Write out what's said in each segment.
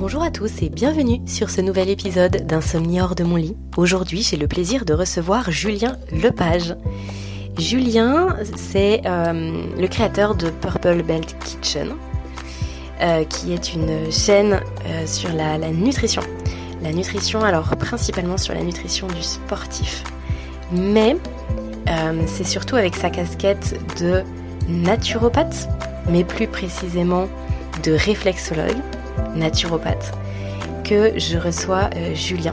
Bonjour à tous et bienvenue sur ce nouvel épisode d'Insomnie hors de mon lit. Aujourd'hui, j'ai le plaisir de recevoir Julien Lepage. Julien, c'est euh, le créateur de Purple Belt Kitchen, euh, qui est une chaîne euh, sur la, la, nutrition. La nutrition, alors principalement sur la nutrition du sportif. Mais c'est surtout avec sa casquette de naturopathe, mais plus précisément de réflexologue naturopathe, que je reçois euh, Julien.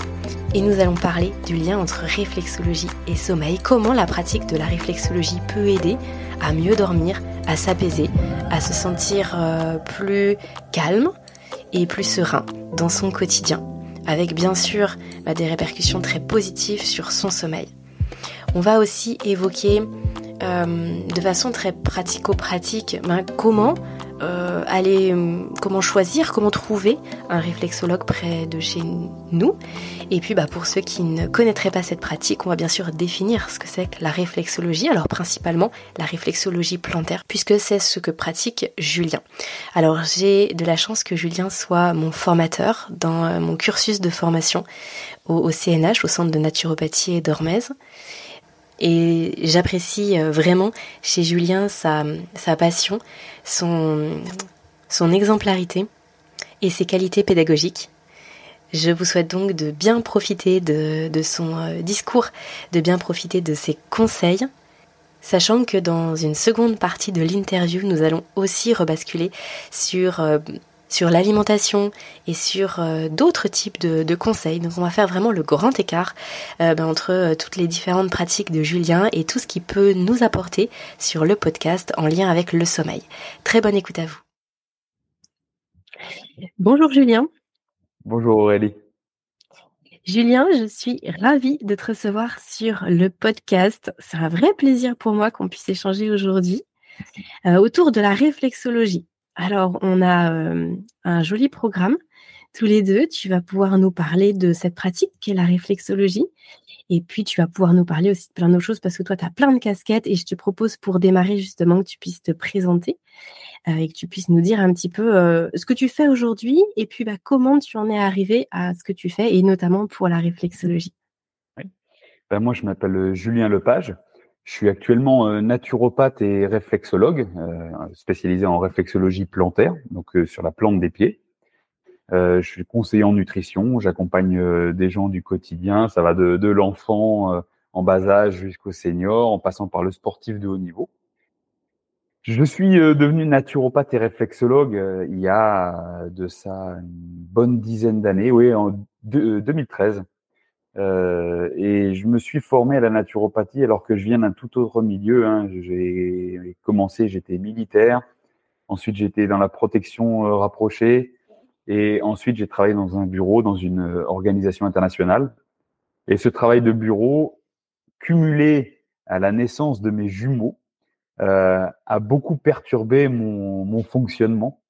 Et nous allons parler du lien entre réflexologie et sommeil, comment la pratique de la réflexologie peut aider à mieux dormir, à s'apaiser, à se sentir euh, plus calme et plus serein dans son quotidien, avec bien sûr bah, des répercussions très positives sur son sommeil. On va aussi évoquer euh, de façon très pratico-pratique ben, comment euh, aller, euh, comment choisir, comment trouver un réflexologue près de chez nous. Et puis, bah, pour ceux qui ne connaîtraient pas cette pratique, on va bien sûr définir ce que c'est que la réflexologie. Alors, principalement la réflexologie plantaire, puisque c'est ce que pratique Julien. Alors, j'ai de la chance que Julien soit mon formateur dans euh, mon cursus de formation au, au CNH, au Centre de naturopathie et d'Ormez. Et j'apprécie vraiment chez Julien sa, passion, son, exemplarité et ses qualités pédagogiques. Je vous souhaite donc de bien profiter de, de son euh, discours, de bien profiter de ses conseils, sachant que dans une seconde partie de l'interview, nous allons aussi rebasculer sur euh, sur l'alimentation et sur euh, d'autres types de, conseils. Donc on va faire vraiment le grand écart euh, ben, entre euh, toutes les différentes pratiques de Julien et tout ce qui peut nous apporter sur le podcast en lien avec le sommeil. Très bonne écoute à vous. Bonjour Julien. Bonjour Aurélie. Julien, je suis ravie de te recevoir sur le podcast. C'est un vrai plaisir pour moi qu'on puisse échanger aujourd'hui autour de la réflexologie. Alors, on a un joli programme tous les deux. Tu vas pouvoir nous parler de cette pratique qui est la réflexologie. Et puis, tu vas pouvoir nous parler aussi de plein d'autres choses parce que toi, tu as plein de casquettes et je te propose pour démarrer justement que tu puisses te présenter euh, et que tu puisses nous dire un petit peu ce que tu fais aujourd'hui et puis bah, comment tu en es arrivé à ce que tu fais et notamment pour la réflexologie. Oui. Ben, moi, je m'appelle Julien Lepage. Je suis actuellement euh, naturopathe et réflexologue, euh, spécialisé en réflexologie plantaire, donc euh, sur la plante des pieds. je suis conseiller en nutrition, j'accompagne des gens du quotidien, ça va de, de l'enfant en bas âge jusqu'au senior, en passant par le sportif de haut niveau. Je suis devenu naturopathe et réflexologue il y a de ça une bonne dizaine d'années, oui, en 2013. Euh, et je me suis formé à la naturopathie alors que je viens d'un tout autre milieu. Hein. J'ai commencé, j'étais militaire. Ensuite, j'étais dans la protection euh, rapprochée. Et ensuite, j'ai travaillé dans un bureau, dans une euh, organisation internationale. Et ce travail de bureau, cumulé à la naissance de mes jumeaux, a beaucoup perturbé mon, fonctionnement,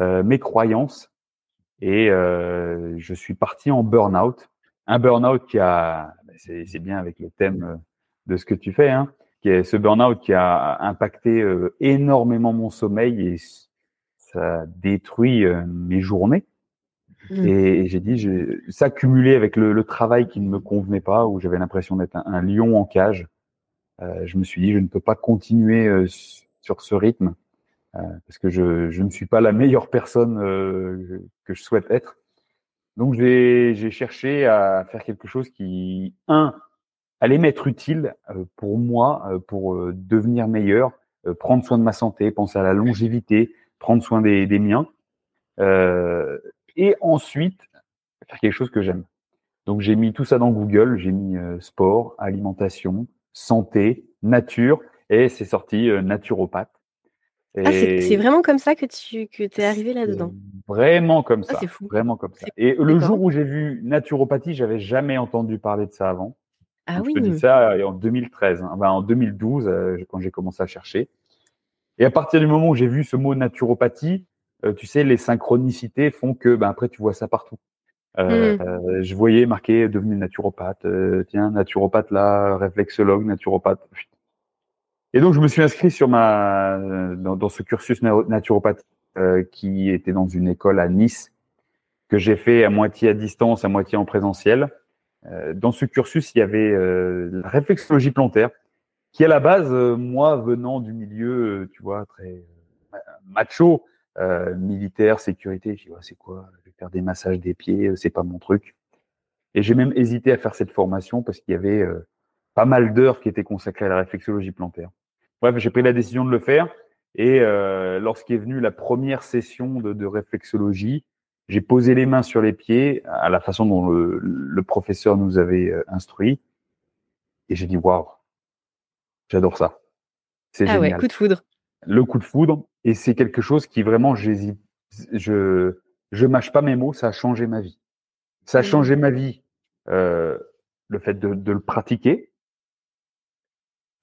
mes croyances. Et je suis parti en burn-out un burn-out qui a, ben, c'est bien avec le thème euh, de ce que tu fais, hein, qui est ce burn-out qui a impacté euh, énormément mon sommeil et ça détruit euh, mes journées. Mmh. Et, j'ai dit, ça cumulé avec le, le, travail qui ne me convenait pas, où j'avais l'impression d'être un, lion en cage, euh, je me suis dit, je ne peux pas continuer sur ce rythme parce que je, je, ne suis pas la meilleure personne que je souhaite être. Donc j'ai cherché à faire quelque chose qui, un, allait m'être utile euh, pour moi, euh, pour euh, devenir meilleur, prendre soin de ma santé, penser à la longévité, prendre soin des, des miens, et ensuite faire quelque chose que j'aime. Donc j'ai mis tout ça dans Google, j'ai mis sport, alimentation, santé, nature, et c'est sorti naturopathe. Ah, c'est vraiment comme ça que tu que es arrivé là-dedans? Vraiment comme ah, ça. fou. Vraiment comme ça. Et le jour où j'ai vu naturopathie, j'avais jamais entendu parler de ça avant. Ah oui. Je te dis ça euh, en 2013, hein. en 2012 euh, quand j'ai commencé à chercher. Et à partir du moment où j'ai vu ce mot naturopathie, euh, tu sais, les synchronicités font que ben après tu vois ça partout. Euh, mmh. je voyais marqué devenu naturopathe, tiens naturopathe là, réflexologue, naturopathe. Et donc, je me suis inscrit sur ma, dans, ce cursus naturopathie euh, qui était dans une école à Nice, que j'ai fait à moitié à distance, à moitié en présentiel. Euh, dans ce cursus, il y avait euh, la réflexologie plantaire, qui à la base, euh, moi, venant du milieu, tu vois, très macho, militaire, sécurité, je dis, c'est quoi Je vais faire des massages des pieds, c'est pas mon truc. Et j'ai même hésité à faire cette formation parce qu'il y avait pas mal d'heures qui étaient consacrées à la réflexologie plantaire. Bref, j'ai pris la décision de le faire. Et euh, lorsqu'est venue la première session de, de réflexologie, j'ai posé les mains sur les pieds à la façon dont le, le professeur nous avait euh, instruit. Et j'ai dit, waouh, j'adore ça. C'est ah ouais, coup de foudre. Le coup de foudre. Et c'est quelque chose qui vraiment, j'hésite, je, je mâche pas mes mots, ça a changé ma vie. Ça a mmh. changé ma vie, euh, le fait de, de, le pratiquer.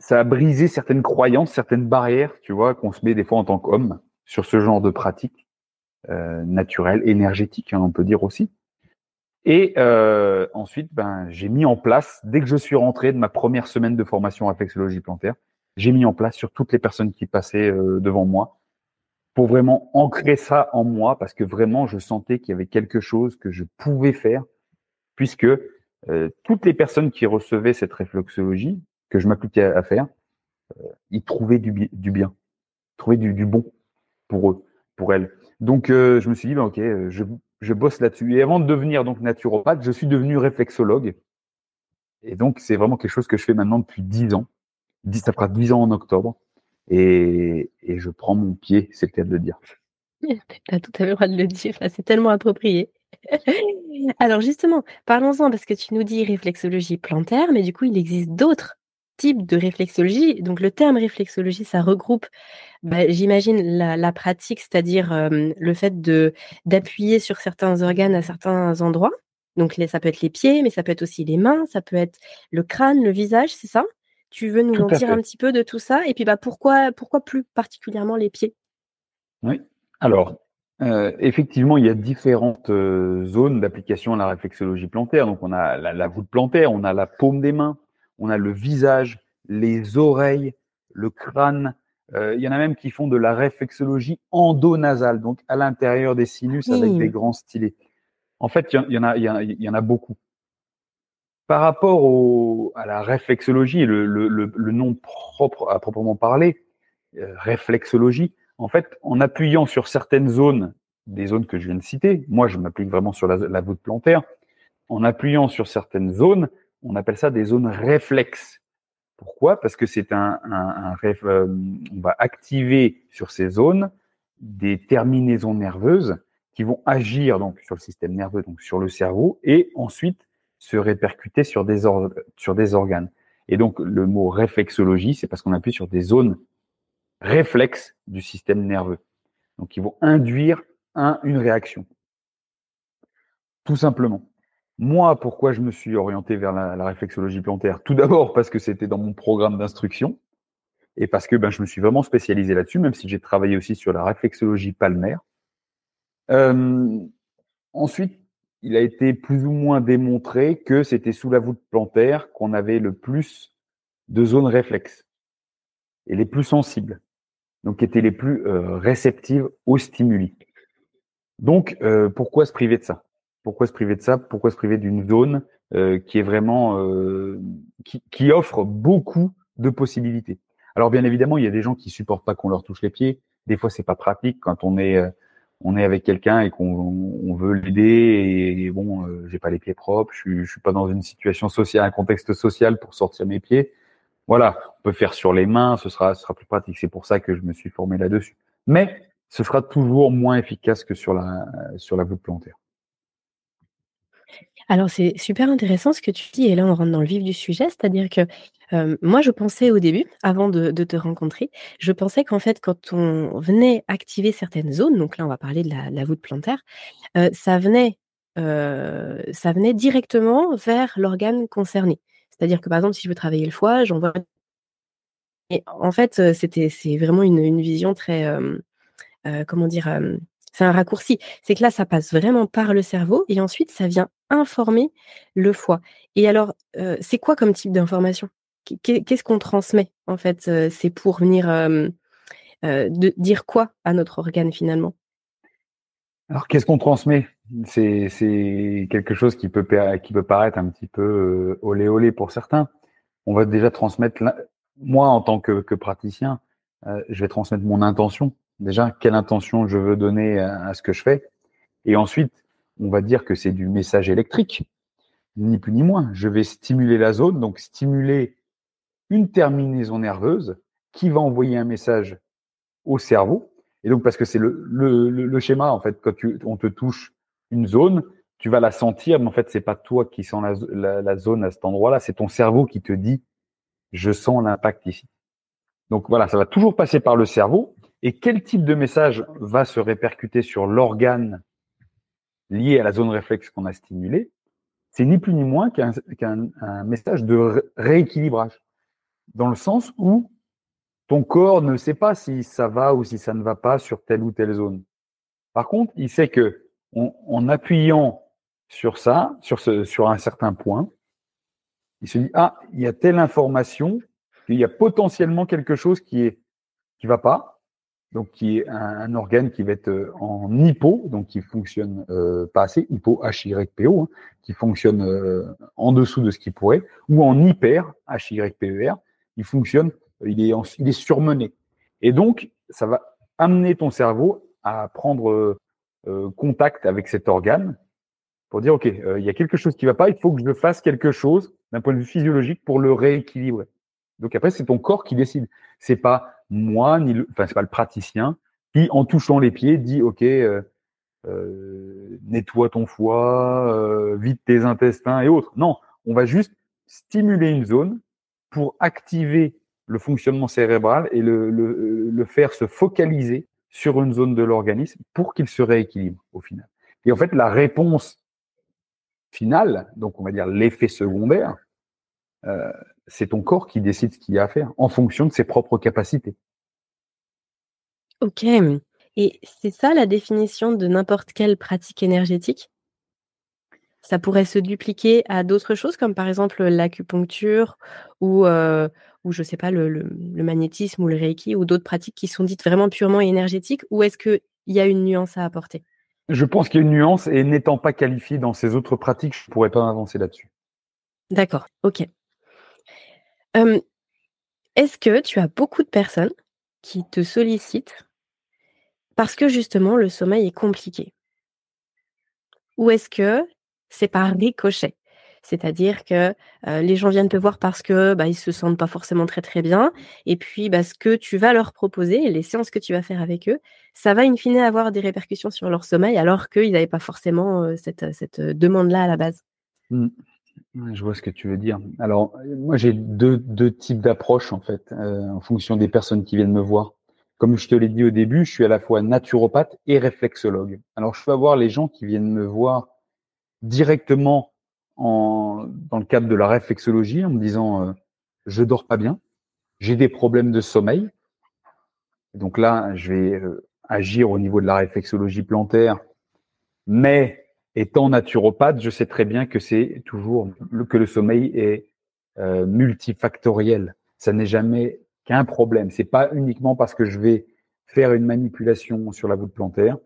Ça a brisé certaines croyances, certaines barrières, tu vois, qu'on se met des fois en tant qu'homme sur ce genre de pratique euh, naturelle, énergétique, hein, on peut dire aussi. Et euh, ensuite, ben, j'ai mis en place, dès que je suis rentré de ma première semaine de formation à réflexologie plantaire, j'ai mis en place sur toutes les personnes qui passaient euh, devant moi pour vraiment ancrer ça en moi parce que vraiment je sentais qu'il y avait quelque chose que je pouvais faire puisque euh, toutes les personnes qui recevaient cette réflexologie que je m'appliquais à, faire, euh, ils trouvaient du, du bien, trouvaient du, bon pour eux, pour elles. Donc euh, je me suis dit ben, ok, je, je bosse là-dessus. Et avant de devenir donc naturopathe, je suis devenu réflexologue. Et donc c'est vraiment quelque chose que je fais maintenant depuis dix ans. Ça fera dix ans en octobre et, et je prends mon pied, c'est le cas de le dire. Tu as tout à fait le droit de le dire, c'est tellement approprié. Alors justement, parlons-en parce que tu nous dis réflexologie plantaire, mais du coup, il existe d'autres types de réflexologie. Donc le terme réflexologie, ça regroupe, bah, j'imagine, la, pratique, c'est-à-dire le fait de d'appuyer sur certains organes à certains endroits. Donc ça peut être les pieds, mais ça peut être aussi les mains, ça peut être le crâne, le visage, c'est ça? Tu veux nous en dire un petit peu de tout ça? Et puis, bah, pourquoi, pourquoi plus particulièrement les pieds? Oui. Alors, euh, effectivement, il y a différentes euh, zones d'application à la réflexologie plantaire. Donc, on a la, voûte plantaire, on a la paume des mains, on a le visage, les oreilles, le crâne. Euh, il y en a même qui font de la réflexologie endonasale, donc à l'intérieur des sinus avec des grands stylés. En fait, il y, en a, il y en a beaucoup. Par rapport au, à la réflexologie, le, le, le, nom propre à proprement parler, euh, réflexologie, en fait, en appuyant sur certaines zones, des zones que je viens de citer, moi je m'applique vraiment sur la, la voûte plantaire, en appuyant sur certaines zones, on appelle ça des zones réflexes. Pourquoi? Parce que c'est un, un, euh, on va activer sur ces zones des terminaisons nerveuses qui vont agir donc sur le système nerveux, donc sur le cerveau, et ensuite se répercuter sur des, sur des organes. Et donc, le mot réflexologie, c'est parce qu'on appuie sur des zones réflexes du système nerveux. Donc, ils vont induire un, une réaction. Tout simplement. Moi, pourquoi je me suis orienté vers la, réflexologie plantaire? Tout d'abord parce que c'était dans mon programme d'instruction et parce que ben, je me suis vraiment spécialisé là-dessus, même si j'ai travaillé aussi sur la réflexologie palmaire. Euh, ensuite, il a été plus ou moins démontré que c'était sous la voûte plantaire qu'on avait le plus de zones réflexes et les plus sensibles, donc qui étaient les plus euh, réceptives aux stimuli. Donc, euh, pourquoi se priver de ça? Pourquoi se priver de ça Pourquoi se priver d'une zone euh, qui est vraiment qui, qui, offre beaucoup de possibilités Alors, bien évidemment, il y a des gens qui supportent pas qu'on leur touche les pieds. Des fois, c'est pas pratique quand on est on est avec quelqu'un et qu'on veut l'aider et, bon, euh, j'ai pas les pieds propres, je, je suis pas dans une situation sociale, un contexte social pour sortir mes pieds. Voilà, on peut faire sur les mains, ce sera, ce sera plus pratique. C'est pour ça que je me suis formé là-dessus. Mais ce sera toujours moins efficace que sur la sur la voûte plantaire. Alors c'est super intéressant ce que tu dis et là on rentre dans le vif du sujet, c'est-à-dire que moi, je pensais au début, avant de, te rencontrer, je pensais qu'en fait, quand on venait activer certaines zones, donc là, on va parler de la, voûte plantaire, ça venait, ça venait directement vers l'organe concerné. C'est-à-dire que par exemple, si je veux travailler le foie, j'envoie. Et en fait, c'était, c'est vraiment une, vision très, comment dire, c'est un raccourci. C'est que là, ça passe vraiment par le cerveau et ensuite, ça vient informer le foie. Et alors, c'est quoi comme type d'information? Qu'est-ce qu'on transmet en fait euh, C'est pour venir euh, dire quoi à notre organe finalement? Alors, qu'est-ce qu'on transmet? C'est quelque chose qui peut, paraître un petit peu euh, olé olé pour certains. On va déjà transmettre, moi en tant que, praticien, euh, je vais transmettre mon intention. Déjà, quelle intention je veux donner à, ce que je fais. Et ensuite, on va dire que c'est du message électrique, ni plus ni moins. Je vais stimuler la zone, donc stimuler une terminaison nerveuse qui va envoyer un message au cerveau et donc, parce que c'est le, schéma, en fait, quand on te touche une zone, tu vas la sentir, mais en fait, c'est pas toi qui sens la zone à cet endroit-là, c'est ton cerveau qui te dit, je sens l'impact ici. Donc voilà, ça va toujours passer par le cerveau. Et quel type de message va se répercuter sur l'organe lié à la zone réflexe qu'on a stimulée C'est ni plus ni moins qu'un un message de rééquilibrage, dans le sens où ton corps ne sait pas si ça va ou si ça ne va pas sur telle ou telle zone. Par contre, il sait que en, appuyant sur ça, sur, sur un certain point, il se dit ah, il y a telle information, il y a potentiellement quelque chose qui est qui va pas, donc qui est un, organe qui va être euh, en hypo, donc qui fonctionne euh, pas assez, hypo H Y P O, hein, qui fonctionne euh, en dessous de ce qui pourrait, ou en hyper H Y P E R, il fonctionne il est, il est surmené. Et donc, ça va amener ton cerveau à prendre euh, contact avec cet organe pour dire, OK, euh, il y a quelque chose qui va pas, il faut que je fasse quelque chose d'un point de vue physiologique pour le rééquilibrer. Donc après, c'est ton corps qui décide. C'est pas moi, ni le, enfin, c'est pas le praticien qui, en touchant les pieds, dit, OK, euh, euh nettoie ton foie, vide tes intestins et autres. Non, on va juste stimuler une zone pour activer le fonctionnement cérébral et le, le, faire se focaliser sur une zone de l'organisme pour qu'il se rééquilibre au final. Et en fait, la réponse finale, donc on va dire l'effet secondaire, euh, c'est ton corps qui décide ce qu'il y a à faire en fonction de ses propres capacités. Ok. Et c'est ça la définition de n'importe quelle pratique énergétique? Ça pourrait se dupliquer à d'autres choses, comme par exemple l'acupuncture ou, euh, ou je sais pas, le, le, magnétisme ou le reiki ou d'autres pratiques qui sont dites vraiment purement énergétiques, ou est-ce qu'il y a une nuance à apporter? Je pense qu'il y a une nuance et n'étant pas qualifié dans ces autres pratiques, je ne pourrais pas avancer là-dessus. D'accord, ok. Est-ce que tu as beaucoup de personnes qui te sollicitent parce que justement le sommeil est compliqué? Ou est-ce que c'est par ricochet? C'est-à-dire que les gens viennent te voir parce que bah, se sentent pas forcément très très bien, et puis bah, ce que tu vas leur proposer, les séances que tu vas faire avec eux, ça va in fine avoir des répercussions sur leur sommeil, alors qu'ils n'avaient pas forcément cette, cette demande-là à la base. Mmh. Je vois ce que tu veux dire. Alors moi j'ai deux, types d'approches en fait, en fonction des personnes qui viennent me voir. Comme je te l'ai dit au début, je suis à la fois naturopathe et réflexologue. Alors je peux avoir les gens qui viennent me voir directement en, dans le cadre de la réflexologie en me disant euh, je dors pas bien, j'ai des problèmes de sommeil. Donc là, je vais euh, agir au niveau de la réflexologie plantaire, mais étant naturopathe, je sais très bien que c'est toujours que le sommeil est euh, multifactoriel. Ça n'est jamais qu'un problème. C'est pas uniquement parce que je vais faire une manipulation sur la voûte plantaire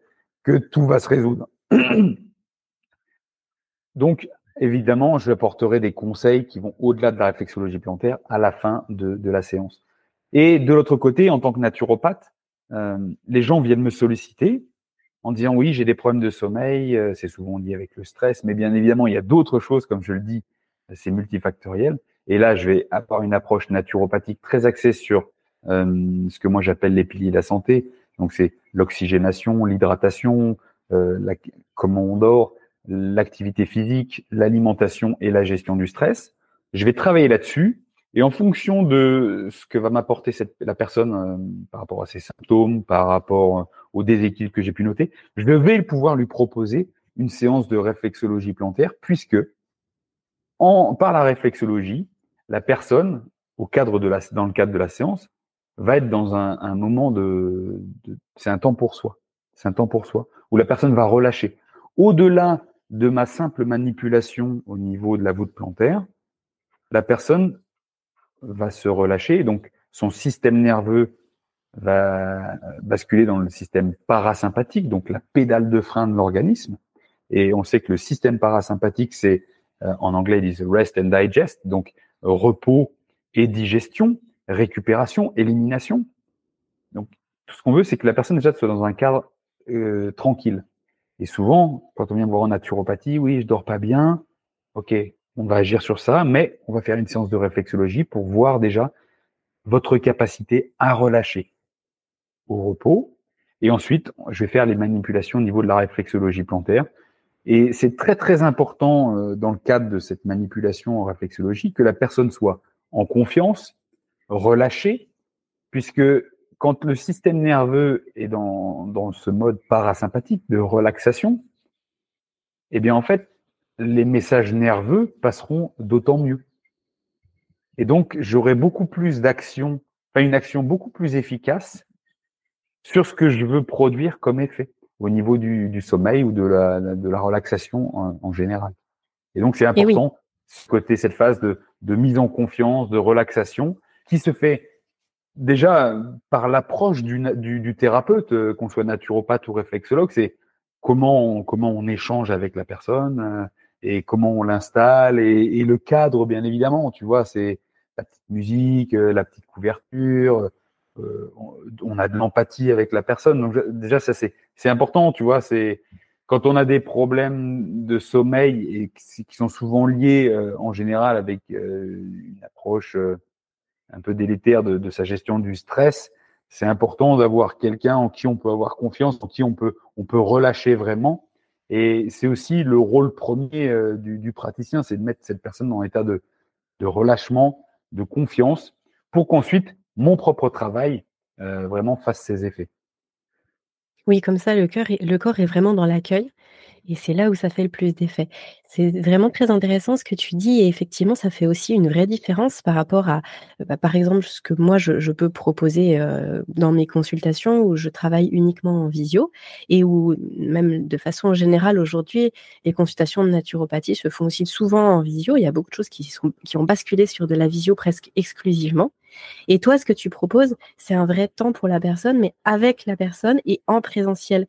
que tout va se résoudre. Donc, évidemment, je apporterai des conseils qui vont au-delà de la réflexologie plantaire à la fin de, la séance. Et de l'autre côté, en tant que naturopathe, euh, les gens viennent me solliciter en disant oui, j'ai des problèmes de sommeil, euh, c'est souvent lié avec le stress, mais bien évidemment, il y a d'autres choses, comme je le dis, c'est multifactoriel. Et là, je vais avoir une approche naturopathique très axée sur euh, ce que moi j'appelle les piliers de la santé. Donc, c'est l'oxygénation, l'hydratation, la, comment on dort, l'activité physique, l'alimentation et la gestion du stress. Je vais travailler là-dessus et en fonction de ce que va m'apporter la personne euh, par rapport à ses symptômes, par rapport au déséquilibre que j'ai pu noter, je vais pouvoir lui proposer une séance de réflexologie plantaire puisque en, par la réflexologie, la personne, au cadre de la, dans le cadre de la séance, va être dans un, un moment de, de c'est un temps pour soi. C'est un temps pour soi où la personne va relâcher. Au-delà de ma simple manipulation au niveau de la voûte plantaire, la personne va se relâcher, donc son système nerveux va basculer dans le système parasympathique, donc la pédale de frein de l'organisme. Et on sait que le système parasympathique, c'est euh, en anglais ils disent rest and digest, donc repos et digestion, récupération, élimination. Donc tout ce qu'on veut, c'est que la personne déjà soit dans un cadre euh, tranquille. Et souvent, quand on vient voir en naturopathie, oui, je dors pas bien, ok, on va agir sur ça, mais on va faire une séance de réflexologie pour voir déjà votre capacité à relâcher au repos. Et ensuite, je vais faire les manipulations au niveau de la réflexologie plantaire. Et c'est très très important euh, dans le cadre de cette manipulation en réflexologie que la personne soit en confiance, relâchée, puisque quand le système nerveux est dans, dans ce mode parasympathique de relaxation, eh bien en fait, les messages nerveux passeront d'autant mieux. Et donc, j'aurai beaucoup plus d'action, enfin une action beaucoup plus efficace sur ce que je veux produire comme effet au niveau du, du sommeil ou de la, de la relaxation en, général. Et donc, c'est important, ce côté, cette phase de, de mise en confiance, de relaxation, qui se fait déjà par l'approche du, du, du, thérapeute, euh, qu'on soit naturopathe ou réflexologue, c'est comment on, comment on échange avec la personne euh, et comment on l'installe et, le cadre, bien évidemment. Tu vois, c'est la petite musique, euh, la petite couverture. on a de l'empathie avec la personne. Donc déjà, ça c'est important. Tu vois, c'est quand on a des problèmes de sommeil et qui sont souvent liés en général avec une approche un peu délétère de, de sa gestion du stress, c'est important d'avoir quelqu'un en qui on peut avoir confiance, en qui on peut, on peut relâcher vraiment. Et c'est aussi le rôle premier euh, du, praticien, c'est de mettre cette personne un état de, relâchement, de confiance, pour qu'ensuite mon propre travail euh, vraiment fasse ses effets. Oui, comme ça, le, cœur le corps est vraiment dans l'accueil et c'est là où ça fait le plus d'effet. C'est vraiment très intéressant ce que tu dis et effectivement, ça fait aussi une vraie différence par rapport à, bah, par exemple, ce que moi je, je peux proposer euh, dans mes consultations où je travaille uniquement en visio et où même de façon générale aujourd'hui, les consultations de naturopathie se font aussi souvent en visio. Il y a beaucoup de choses qui, sont, qui ont basculé sur de la visio presque exclusivement. Et toi, ce que tu proposes, c'est un vrai temps pour la personne, mais avec la personne et en présentiel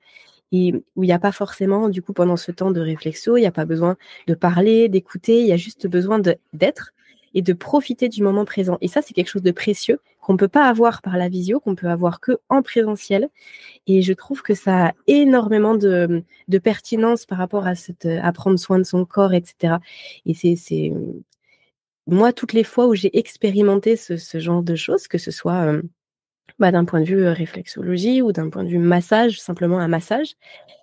et où il n'y a pas forcément, du coup, pendant ce temps de réflexo, il n'y a pas besoin de parler, d'écouter, il y a juste besoin d'être et de profiter du moment présent. Et ça, c'est quelque chose de précieux qu'on ne peut pas avoir par la visio, qu'on peut avoir que en présentiel. Et je trouve que ça a énormément de, pertinence par rapport à, cette, prendre soin de son corps, etc. Et c'est moi, toutes les fois où j'ai expérimenté ce, ce, genre de choses, que ce soit euh, bah, d'un point de vue réflexologie ou d'un point de vue massage, simplement un massage,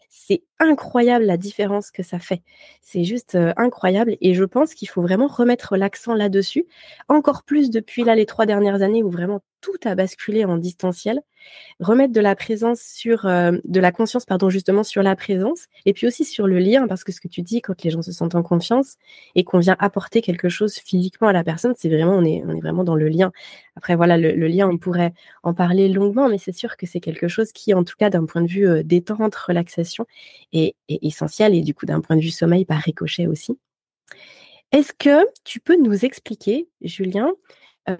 c'est incroyable la différence que ça fait. C'est juste incroyable et je pense qu'il faut vraiment remettre l'accent là-dessus, encore plus depuis là les trois dernières années où vraiment tout a basculé en distanciel remettre de la présence sur, euh, de la conscience, pardon, justement sur la présence, et puis aussi sur le lien, parce que ce que tu dis, quand les gens se sentent en confiance et qu'on vient apporter quelque chose physiquement à la personne, c'est vraiment, on est, on est vraiment dans le lien. Après, voilà, le, lien, on pourrait en parler longuement, mais c'est sûr que c'est quelque chose qui, en tout cas, d'un point de vue euh, détente, relaxation, est, est essentiel, et du coup, d'un point de vue sommeil, par ricochet aussi. Est-ce que tu peux nous expliquer, Julien,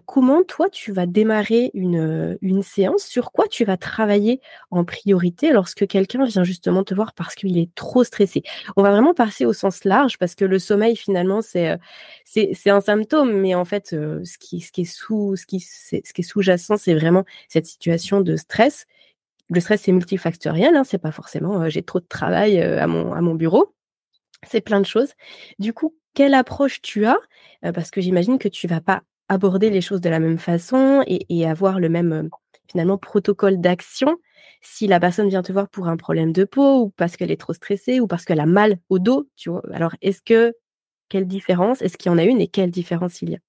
comment toi tu vas démarrer une, une séance? Sur quoi tu vas travailler en priorité lorsque quelqu'un vient justement te voir parce qu'il est trop stressé? On va vraiment passer au sens large parce que le sommeil finalement c'est c'est un symptôme, mais en fait ce qui ce qui est sous ce qui ce qui est sous-jacent c'est vraiment cette situation de stress. Le stress c'est multifactoriel, hein, c'est pas forcément j'ai trop de travail à mon à mon bureau. C'est plein de choses. Du coup, quelle approche tu as? Parce que j'imagine que tu vas pas aborder les choses de la même façon et, avoir le même euh, finalement protocole d'action si la personne vient te voir pour un problème de peau ou parce qu'elle est trop stressée ou parce qu'elle a mal au dos, tu vois. Alors, est-ce que quelle différence Est-ce qu'il y en a une et quelle différence il y a?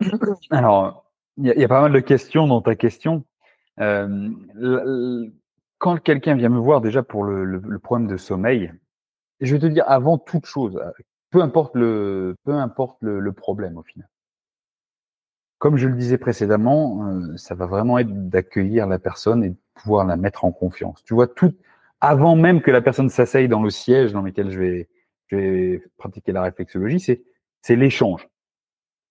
Alors, il y, a pas mal de questions dans ta question. Euh, quand quelqu'un vient me voir déjà pour le, problème de sommeil, je vais te dire avant toute chose, peu importe le, peu importe le problème au final comme je le disais précédemment, euh, ça va vraiment être d'accueillir la personne et de pouvoir la mettre en confiance. Tu vois, tout avant même que la personne s'asseye dans le siège dans lequel je vais, je vais pratiquer la réflexologie, c'est c'est l'échange.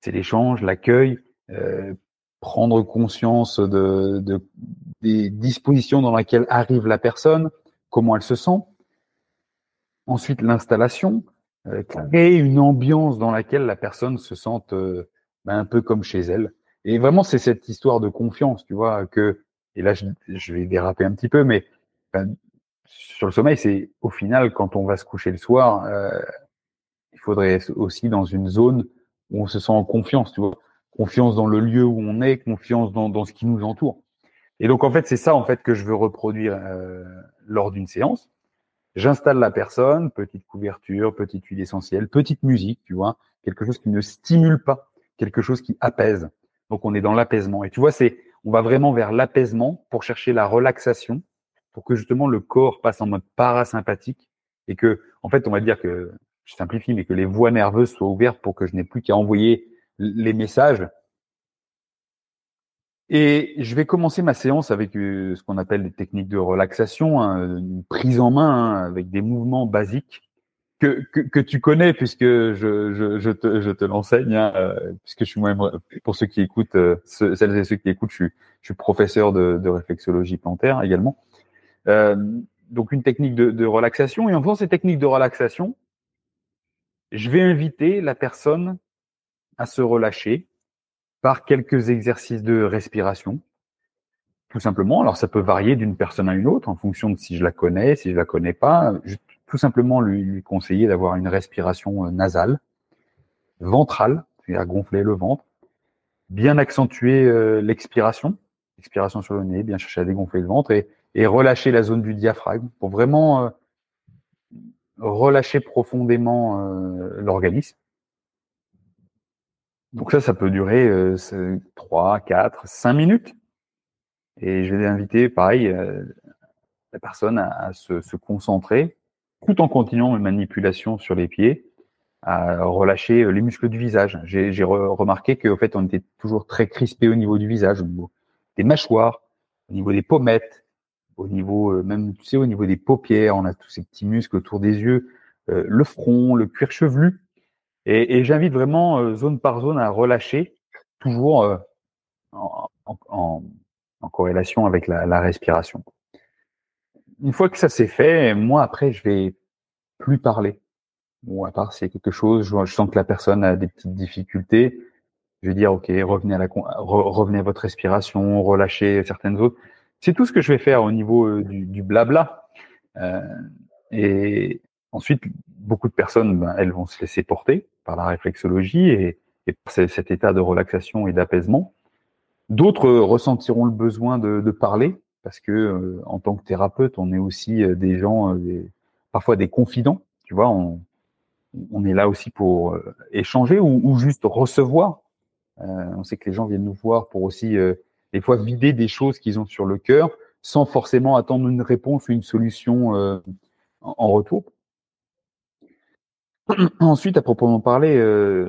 C'est l'échange, l'accueil, euh, prendre conscience de, de, des dispositions dans lesquelles arrive la personne, comment elle se sent. Ensuite, l'installation, euh, créer une ambiance dans laquelle la personne se sente euh, ben, un peu comme chez elle. Et vraiment, c'est cette histoire de confiance, tu vois, que et là, je, vais déraper un petit peu, mais ben, sur le sommeil, c'est au final quand on va se coucher le soir, euh, il faudrait aussi dans une zone où on se sent en confiance, tu vois, confiance dans le lieu où on est, confiance dans, dans ce qui nous entoure. Et donc en fait, c'est ça en fait que je veux reproduire euh, lors d'une séance. J'installe la personne, petite couverture, petite huile essentielle, petite musique, tu vois, quelque chose qui ne stimule pas, quelque chose qui apaise. Donc on est dans l'apaisement. Et tu vois, c'est on va vraiment vers l'apaisement pour chercher la relaxation, pour que justement le corps passe en mode parasympathique et que, en fait, on va dire que je simplifie, mais que les voies nerveuses soient ouvertes pour que je n'ai plus qu'à envoyer les messages et je vais commencer ma séance avec euh, ce qu'on appelle des techniques de relaxation, hein, une prise en main hein, avec des mouvements basiques que, que, que, tu connais puisque je, je, je te, je te l'enseigne, hein, euh, puisque je suis moi-même, pour ceux qui écoutent, euh, celles et ceux qui écoutent, je suis, je suis professeur de, de réflexologie plantaire également. Euh, donc une technique de, de relaxation. Et en faisant ces techniques de relaxation, je vais inviter la personne à se relâcher, par quelques exercices de respiration, tout simplement. Alors ça peut varier d'une personne à une autre en fonction de si je la connais, si je la connais pas. Tout simplement lui, conseiller d'avoir une respiration euh, nasale, ventrale, c'est-à-dire gonfler le ventre, bien accentuer euh, l'expiration, expiration sur le nez, bien chercher à dégonfler le ventre et, relâcher la zone du diaphragme pour vraiment euh, relâcher profondément l'organisme. Donc ça, ça peut durer euh, 3, 4, 5 minutes. Et je vais inviter, pareil, la personne à, se, concentrer, tout en continuant mes manipulations sur les pieds, à relâcher euh, les muscles du visage. J'ai remarqué qu'au fait, on était toujours très crispé au niveau du visage, au niveau des mâchoires, au niveau des pommettes, au niveau euh, même, tu sais, au niveau des paupières, on a tous ces petits muscles autour des yeux, euh, le front, le cuir chevelu. Et, j'invite vraiment zone par zone à relâcher, toujours en, corrélation avec la, respiration. Une fois que ça s'est fait, moi après je vais plus parler. Ou à part s'il y a quelque chose, je, je, sens que la personne a des petites difficultés, je vais dire ok, revenez à la revenez à votre respiration, relâchez certaines autres. C'est tout ce que je vais faire au niveau euh, du, du blabla. Euh, et ensuite, beaucoup de personnes, ben, elles vont se laisser porter par la réflexologie et, et par cet état de relaxation et d'apaisement. D'autres ressentiront le besoin de, de parler parce que euh, en tant que thérapeute, on est aussi euh, des gens, euh, parfois des confidents. Tu vois, on, est là aussi pour échanger ou, juste recevoir. on sait que les gens viennent nous voir pour aussi des fois vider des choses qu'ils ont sur le cœur sans forcément attendre une réponse ou une solution en retour. Ensuite, à proprement parler,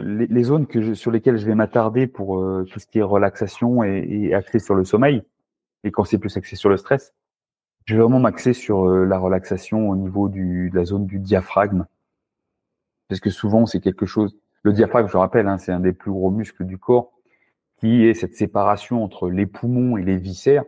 les, zones sur lesquelles je vais m'attarder pour tout ce qui est relaxation et, et axé sur le sommeil, et quand c'est plus axé sur le stress, je vais vraiment m'axer sur euh, la relaxation au niveau de la zone du diaphragme. Parce que souvent, c'est quelque chose... Le diaphragme, je rappelle, hein, c'est un des plus gros muscles du corps, qui est cette séparation entre les poumons et les viscères,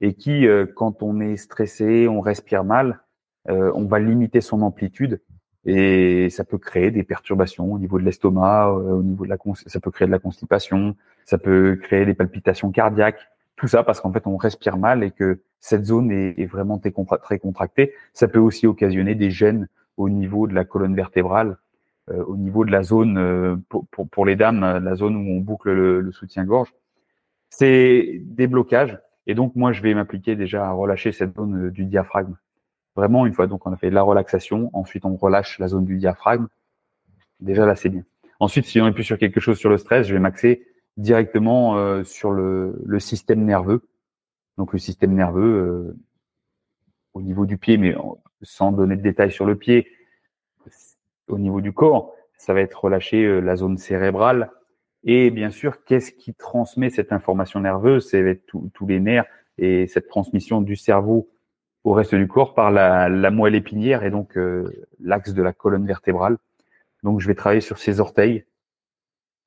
et qui, euh, quand on est stressé, on respire mal, euh, on va limiter son amplitude et ça peut créer des perturbations au niveau de l'estomac, au niveau de la ça peut créer de la constipation, ça peut créer des palpitations cardiaques, tout ça parce qu'en fait on respire mal et que cette zone est, vraiment très contractée. Ça peut aussi occasionner des gènes au niveau de la colonne vertébrale, euh, au niveau de la zone euh, pour, les dames, la zone où on boucle le, le soutien-gorge. C'est des blocages et donc moi je vais m'appliquer déjà à relâcher cette zone euh, du diaphragme Vraiment, une fois donc on a fait la relaxation, ensuite on relâche la zone du diaphragme. Déjà là, c'est bien. Ensuite, si on est plus sur quelque chose sur le stress, je vais m'axer directement euh, sur le, le, système nerveux. Donc le système nerveux euh, au niveau du pied, mais sans donner de détails sur le pied, au niveau du corps, ça va être relâcher euh, la zone cérébrale. Et bien sûr, qu'est-ce qui transmet cette information nerveuse C'est tous les nerfs et cette transmission du cerveau au reste du corps par la, moelle épinière et donc l'axe de la colonne vertébrale. Donc je vais travailler sur ses orteils,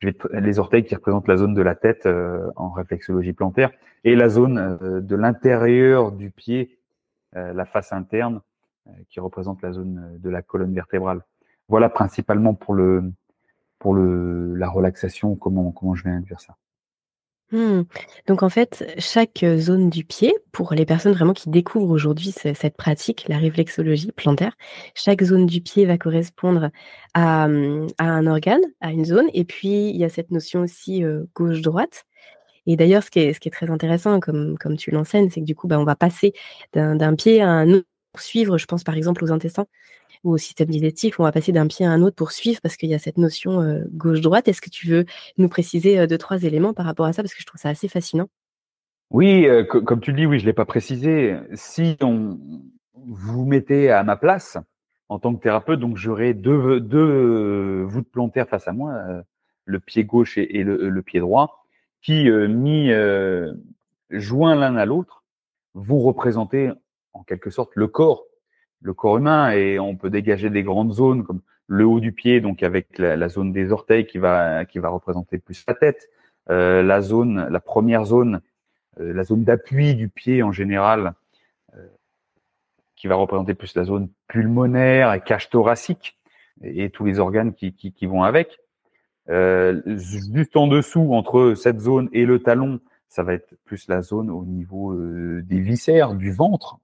les orteils qui représentent la zone de la tête en réflexologie plantaire et la zone de l'intérieur du pied, la face interne, qui représente la zone de la colonne vertébrale. Voilà principalement pour le pour le la relaxation comment comment je vais induire ça. Mmh. Donc en fait, chaque zone du pied, pour les personnes vraiment qui découvrent aujourd'hui cette pratique, la réflexologie plantaire, chaque zone du pied va correspondre à, mmh, à un organe, à une zone. Et puis, il y a cette notion aussi gauche-droite. Et d'ailleurs, ce, qui est, très intéressant, comme, comme tu l'enseignes, c'est que du coup, bah, on va passer d'un pied à un autre pour suivre, je pense par exemple aux intestins ou au système digestif, on va passer d'un pied à un autre pour suivre parce qu'il y a cette notion euh, gauche-droite. Est-ce que tu veux nous préciser euh, deux, trois éléments par rapport à ça? Parce que je trouve ça assez fascinant Oui, euh, comme tu le dis, oui, je ne l'ai pas précisé. Si on, vous mettez à ma place en tant que thérapeute, donc j'aurai deux, deux voûtes plantaires face à moi, le pied gauche et, le, pied droit, qui, mis joints l'un à l'autre, vont représenter en quelque sorte le corps le corps humain et on peut dégager des grandes zones comme le haut du pied, donc avec la, zone des orteils qui va qui va représenter plus la tête, euh, la zone, la première zone, euh, la zone d'appui du pied en général, euh, qui va représenter plus la zone pulmonaire et cage thoracique et, tous les organes qui, qui, qui vont avec. juste en dessous, entre cette zone et le talon, ça va être plus la zone au niveau des viscères, du ventre,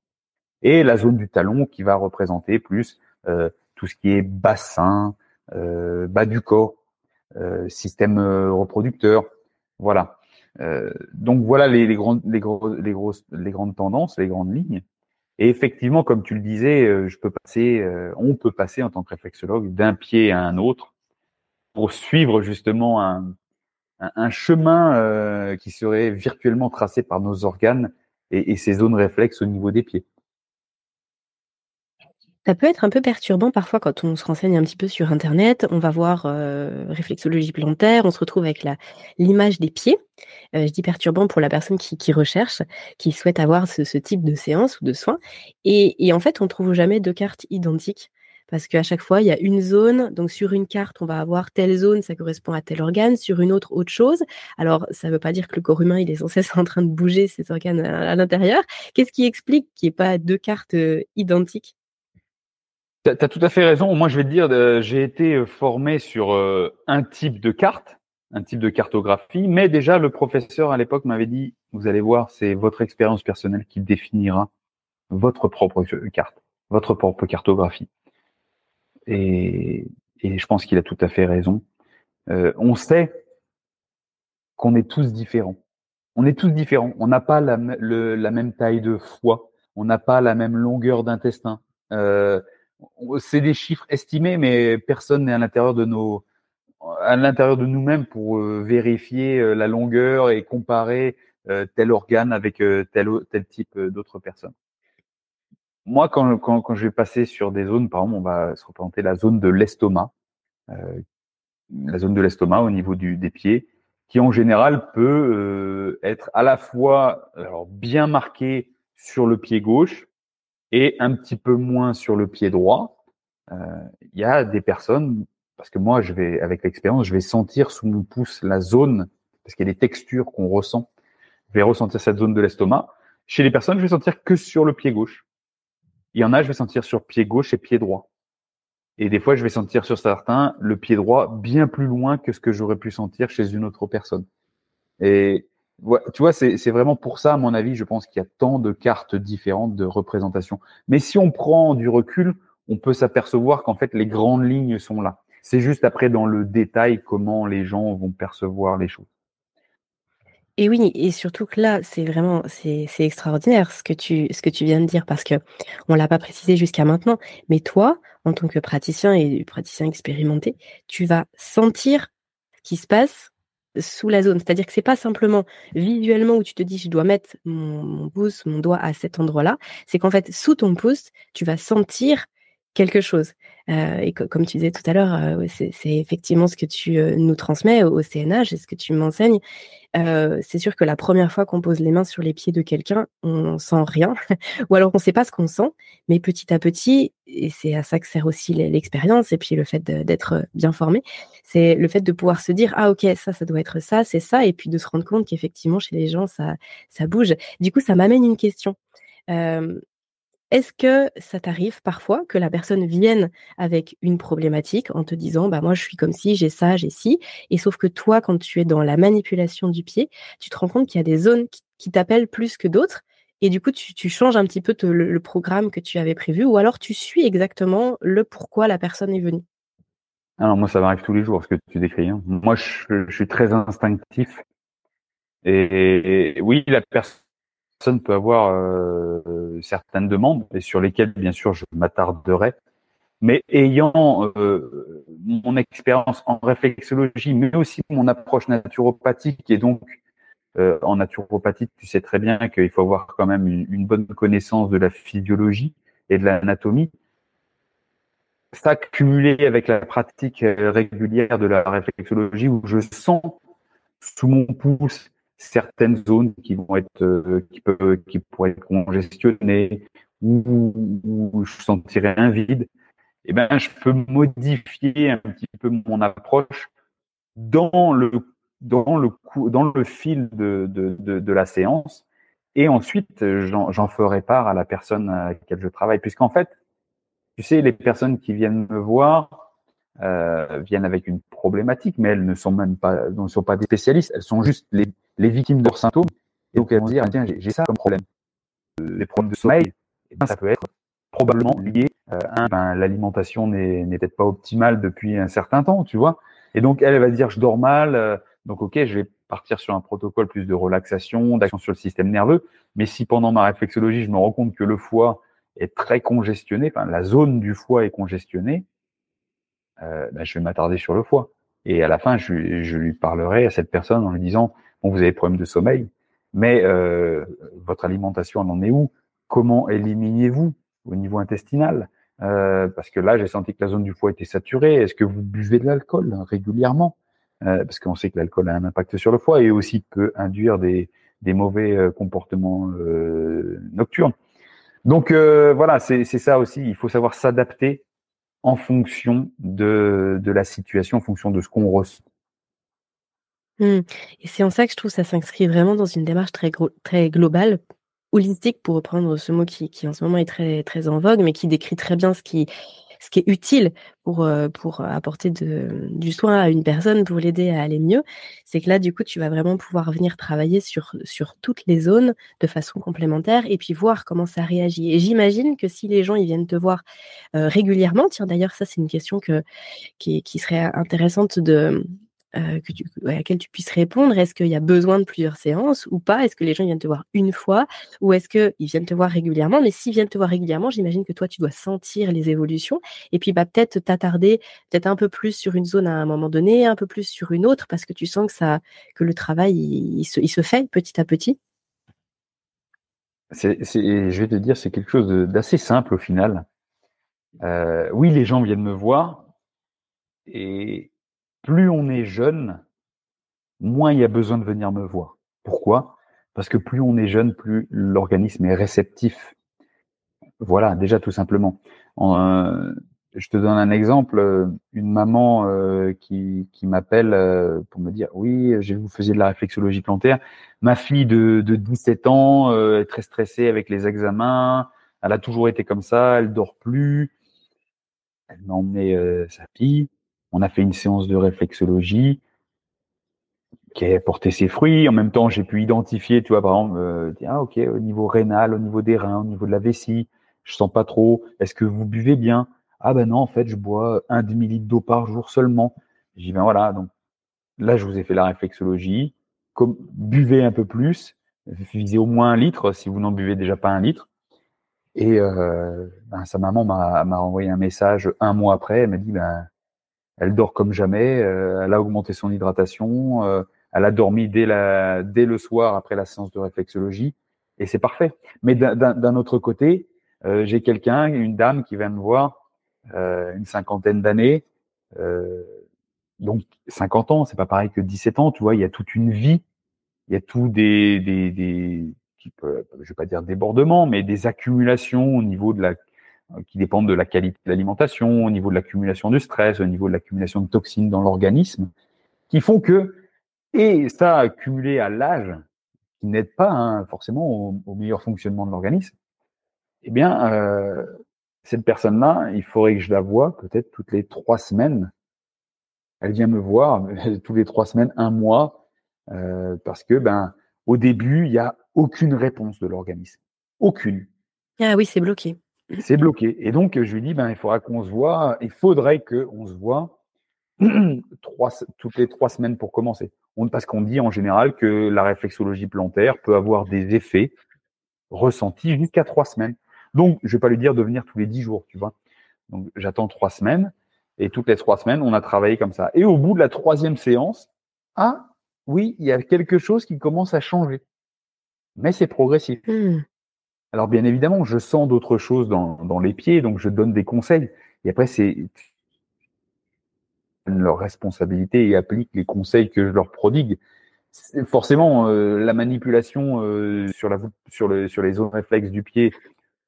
et la zone du talon qui va représenter plus euh, tout ce qui est bassin, euh, bas du corps, euh, système reproducteur, voilà. donc voilà les, grandes tendances, les grandes lignes. Et effectivement, comme tu le disais, je peux passer, on peut passer en tant que réflexologue d'un pied à un autre pour suivre justement un, chemin qui serait virtuellement tracé par nos organes et ces zones réflexes au niveau des pieds. Ça peut être un peu perturbant parfois quand on se renseigne un petit peu sur Internet. On va voir euh, réflexologie plantaire, on se retrouve avec l'image des pieds. Euh, je dis perturbant pour la personne qui, recherche, qui souhaite avoir ce, type de séance ou de soins. Et, en fait, on trouve jamais deux cartes identiques parce qu'à chaque fois, il y a une zone. Donc, sur une carte, on va avoir telle zone, ça correspond à tel organe. Sur une autre, autre chose. Alors, ça ne veut pas dire que le corps humain, il est sans cesse en train de bouger ses organes à, à l'intérieur. Qu'est-ce qui explique qu'il n'y ait pas deux cartes euh, identiques tu as tout à fait raison. Moi, je vais te dire, euh, j'ai été euh, formé sur euh, un type de carte, un type de cartographie, mais déjà, le professeur à l'époque m'avait dit, vous allez voir, c'est votre expérience personnelle qui définira votre propre carte, votre propre cartographie. Et, je pense qu'il a tout à fait raison. on sait qu'on est tous différents. On est tous différents. On n'a pas la, même taille de foie. On n'a pas la même longueur d'intestin. C'est des chiffres estimés, mais personne n'est à l'intérieur de nos à l'intérieur de nous-mêmes pour euh, vérifier euh, la longueur et comparer euh, tel organe avec tel type d'autres personnes. Moi, quand, je vais passer sur des zones, par exemple, on va se représenter la zone de l'estomac, la zone de l'estomac au niveau des pieds, qui en général peut être à la fois bien marquée sur le pied gauche, et un petit peu moins sur le pied droit. Euh, il y a des personnes, parce que moi, je vais avec l'expérience, je vais sentir sous mon pouce la zone, parce qu'il y a des textures qu'on ressent. Je vais ressentir cette zone de l'estomac. Chez les personnes, je vais sentir que sur le pied gauche. Il y en a, je vais sentir sur pied gauche et pied droit. Et des fois, je vais sentir sur certains le pied droit bien plus loin que ce que j'aurais pu sentir chez une autre personne. Et tu vois, c'est vraiment pour ça, à mon avis, je pense qu'il y a tant de cartes différentes de représentation. Mais si on prend du recul, on peut s'apercevoir qu'en fait, les grandes lignes sont là. C'est juste après dans le détail comment les gens vont percevoir les choses. Et oui, et surtout que là, c'est vraiment, c'est extraordinaire ce que tu, ce que tu viens de dire parce que on l'a pas précisé jusqu'à maintenant. Mais toi, en tant que praticien et praticien expérimenté, tu vas sentir ce qui se passe sous la zone. C'est-à-dire que c'est pas simplement visuellement où tu te dis je dois mettre mon, pouce, mon doigt à cet endroit-là. C'est qu'en fait, sous ton pouce, tu vas sentir quelque chose. Euh, et comme tu disais tout à l'heure, euh, c'est effectivement ce que tu euh, nous transmets au, CNH et ce que tu m'enseignes. c'est sûr que la première fois qu'on pose les mains sur les pieds de quelqu'un, on sent rien, ou alors on ne sait pas ce qu'on sent, mais petit à petit, et c'est à ça que sert aussi l'expérience et puis le fait d'être bien formé, c'est le fait de pouvoir se dire ah ok ça ça doit être ça, c'est ça, et puis de se rendre compte qu'effectivement chez les gens ça ça bouge. Du coup ça m'amène une question. Est-ce que ça t'arrive parfois que la personne vienne avec une problématique en te disant bah moi je suis comme si j'ai ça j'ai ci et sauf que toi quand tu es dans la manipulation du pied tu te rends compte qu'il y a des zones qui, t'appellent plus que d'autres et du coup tu, changes un petit peu le, programme que tu avais prévu ou alors tu suis exactement le pourquoi la personne est venue? Alors moi ça m'arrive tous les jours ce que tu décris hein. moi je, suis très instinctif et oui la personne personne peut avoir euh, certaines demandes et sur lesquelles, bien sûr, je m'attarderai. Mais ayant euh, mon expérience en réflexologie, mais aussi mon approche naturopathique, et donc euh, en naturopathie, tu sais très bien qu'il faut avoir quand même une, bonne connaissance de la physiologie et de l'anatomie. Ça cumulé avec la pratique régulière de la réflexologie, où je sens sous mon pouce certaines zones qui vont être euh, qui peuvent qui pourraient être congestionnées ou, je sentirais un vide, eh ben je peux modifier un petit peu mon approche dans le dans le dans le fil de, de, de, de la séance et ensuite j'en ferai part à la personne à laquelle je travaille. Puisqu'en fait tu sais les personnes qui viennent me voir euh, viennent avec une problématique, mais elles ne sont même pas, ne sont pas des spécialistes, elles sont juste les, les victimes de leurs symptômes. Et donc elles vont dire, tiens, j'ai ça comme problème. Les problèmes de sommeil, eh ça peut être probablement lié euh, à ben, l'alimentation n'est peut-être pas optimale depuis un certain temps, tu vois. Et donc elle, elle va dire, je dors mal, euh, donc ok, je vais partir sur un protocole plus de relaxation, d'action sur le système nerveux. Mais si pendant ma réflexologie, je me rends compte que le foie est très congestionné, enfin la zone du foie est congestionnée, euh, ben, je vais m'attarder sur le foie. Et à la fin, je, je, lui parlerai à cette personne en lui disant, bon, vous avez des problèmes de sommeil, mais euh, votre alimentation, elle en est où? Comment éliminez-vous au niveau intestinal? Euh, Parce que là, j'ai senti que la zone du foie était saturée. Est-ce que vous buvez de l'alcool régulièrement? Euh, Parce qu'on sait que l'alcool a un impact sur le foie et aussi peut induire des, des mauvais euh, comportements euh, nocturnes. Donc voilà, c'est ça aussi. Il faut savoir s'adapter en fonction de, de la situation, en fonction de ce qu'on ressent. Mmh. Et c'est en ça que je trouve ça s'inscrit vraiment dans une démarche très, globale, holistique, pour reprendre ce mot qui, en ce moment est très, en vogue, mais qui décrit très bien ce qui, est utile pour, euh, apporter du soin à une personne, pour l'aider à aller mieux, c'est que là, du coup, tu vas vraiment pouvoir venir travailler sur, toutes les zones de façon complémentaire et puis voir comment ça réagit. Et j'imagine que si les gens viennent te voir euh, régulièrement, tiens d'ailleurs, ça c'est une question que, qui serait intéressante de, euh, que tu, à laquelle tu puisses répondre. Est-ce qu'il y a besoin de plusieurs séances ou pas? Est-ce que les gens viennent te voir une fois? Ou est-ce qu'ils viennent te voir régulièrement? Mais s'ils viennent te voir régulièrement, j'imagine que toi, tu dois sentir les évolutions et puis bah, peut-être t'attarder peut-être un peu plus sur une zone à un moment donné, un peu plus sur une autre parce que tu sens que, ça, que le travail, il, se, fait petit à petit. Je vais te dire, c'est quelque chose d'assez simple au final. Euh, oui, les gens viennent me voir et, plus on est jeune, moins il y a besoin de venir me voir. Pourquoi? Parce que plus on est jeune, plus l'organisme est réceptif. Voilà, déjà tout simplement. Euh, je te donne un exemple. Euh, une maman euh, qui, m'appelle pour me dire oui, j'ai vous faisiez de la réflexologie plantaire. Ma fille de, de 17 ans est très stressée avec les examens. Elle a toujours été comme ça. Elle dort plus. Elle m'a emmené sa fille. On a fait une séance de réflexologie qui a porté ses fruits. En même temps, j'ai pu identifier, tu vois, par exemple, euh, ok, au niveau rénal, au niveau des reins, au niveau de la vessie, je sens pas trop. Est-ce que vous buvez bien? Ah ben non, en fait, je bois un demi litre d'eau par jour seulement. J'ai ben voilà, donc là, je vous ai fait la réflexologie. Buvez un peu plus, visez au moins un litre si vous n'en buvez déjà pas un litre. Et euh, ben, sa maman m'a envoyé un message un mois après. Elle m'a dit ben elle dort comme jamais, euh, elle a augmenté son hydratation, euh, elle a dormi dès, la, dès le soir après la séance de réflexologie, et c'est parfait. Mais d'un autre côté, euh, j'ai quelqu'un, une dame qui vient me voir une cinquantaine d'années. donc 50 ans, c'est pas pareil que 17 ans, tu vois, il y a toute une vie, il y a tout des, des, des je vais pas dire débordements, mais des accumulations au niveau de la qui dépendent de la qualité de l'alimentation, au niveau de l'accumulation de stress, au niveau de l'accumulation de toxines dans l'organisme, qui font que, et ça accumulé à l'âge, qui n'aide pas hein, forcément au, meilleur fonctionnement de l'organisme, eh bien, euh, cette personne-là, il faudrait que je la voie peut-être toutes les trois semaines. Elle vient me voir toutes les trois semaines, un mois, euh, parce que ben au début, il n'y a aucune réponse de l'organisme, aucune. Ah oui, c'est bloqué. C'est bloqué. Et donc, je lui dis, ben, il faudra qu'on se voit, il faudrait qu'on se voit trois, toutes les trois semaines pour commencer. Parce qu'on dit en général que la réflexologie plantaire peut avoir des effets ressentis jusqu'à trois semaines. Donc, je vais pas lui dire de venir tous les dix jours, tu vois. Donc, j'attends trois semaines et toutes les trois semaines, on a travaillé comme ça. Et au bout de la troisième séance, ah, oui, il y a quelque chose qui commence à changer. Mais c'est progressif. Mmh. Alors bien évidemment, je sens d'autres choses dans, les pieds, donc je donne des conseils. Et après, c'est leur responsabilité et appliquent les conseils que je leur prodigue. Forcément, euh, la manipulation euh, sur les zones réflexes du pied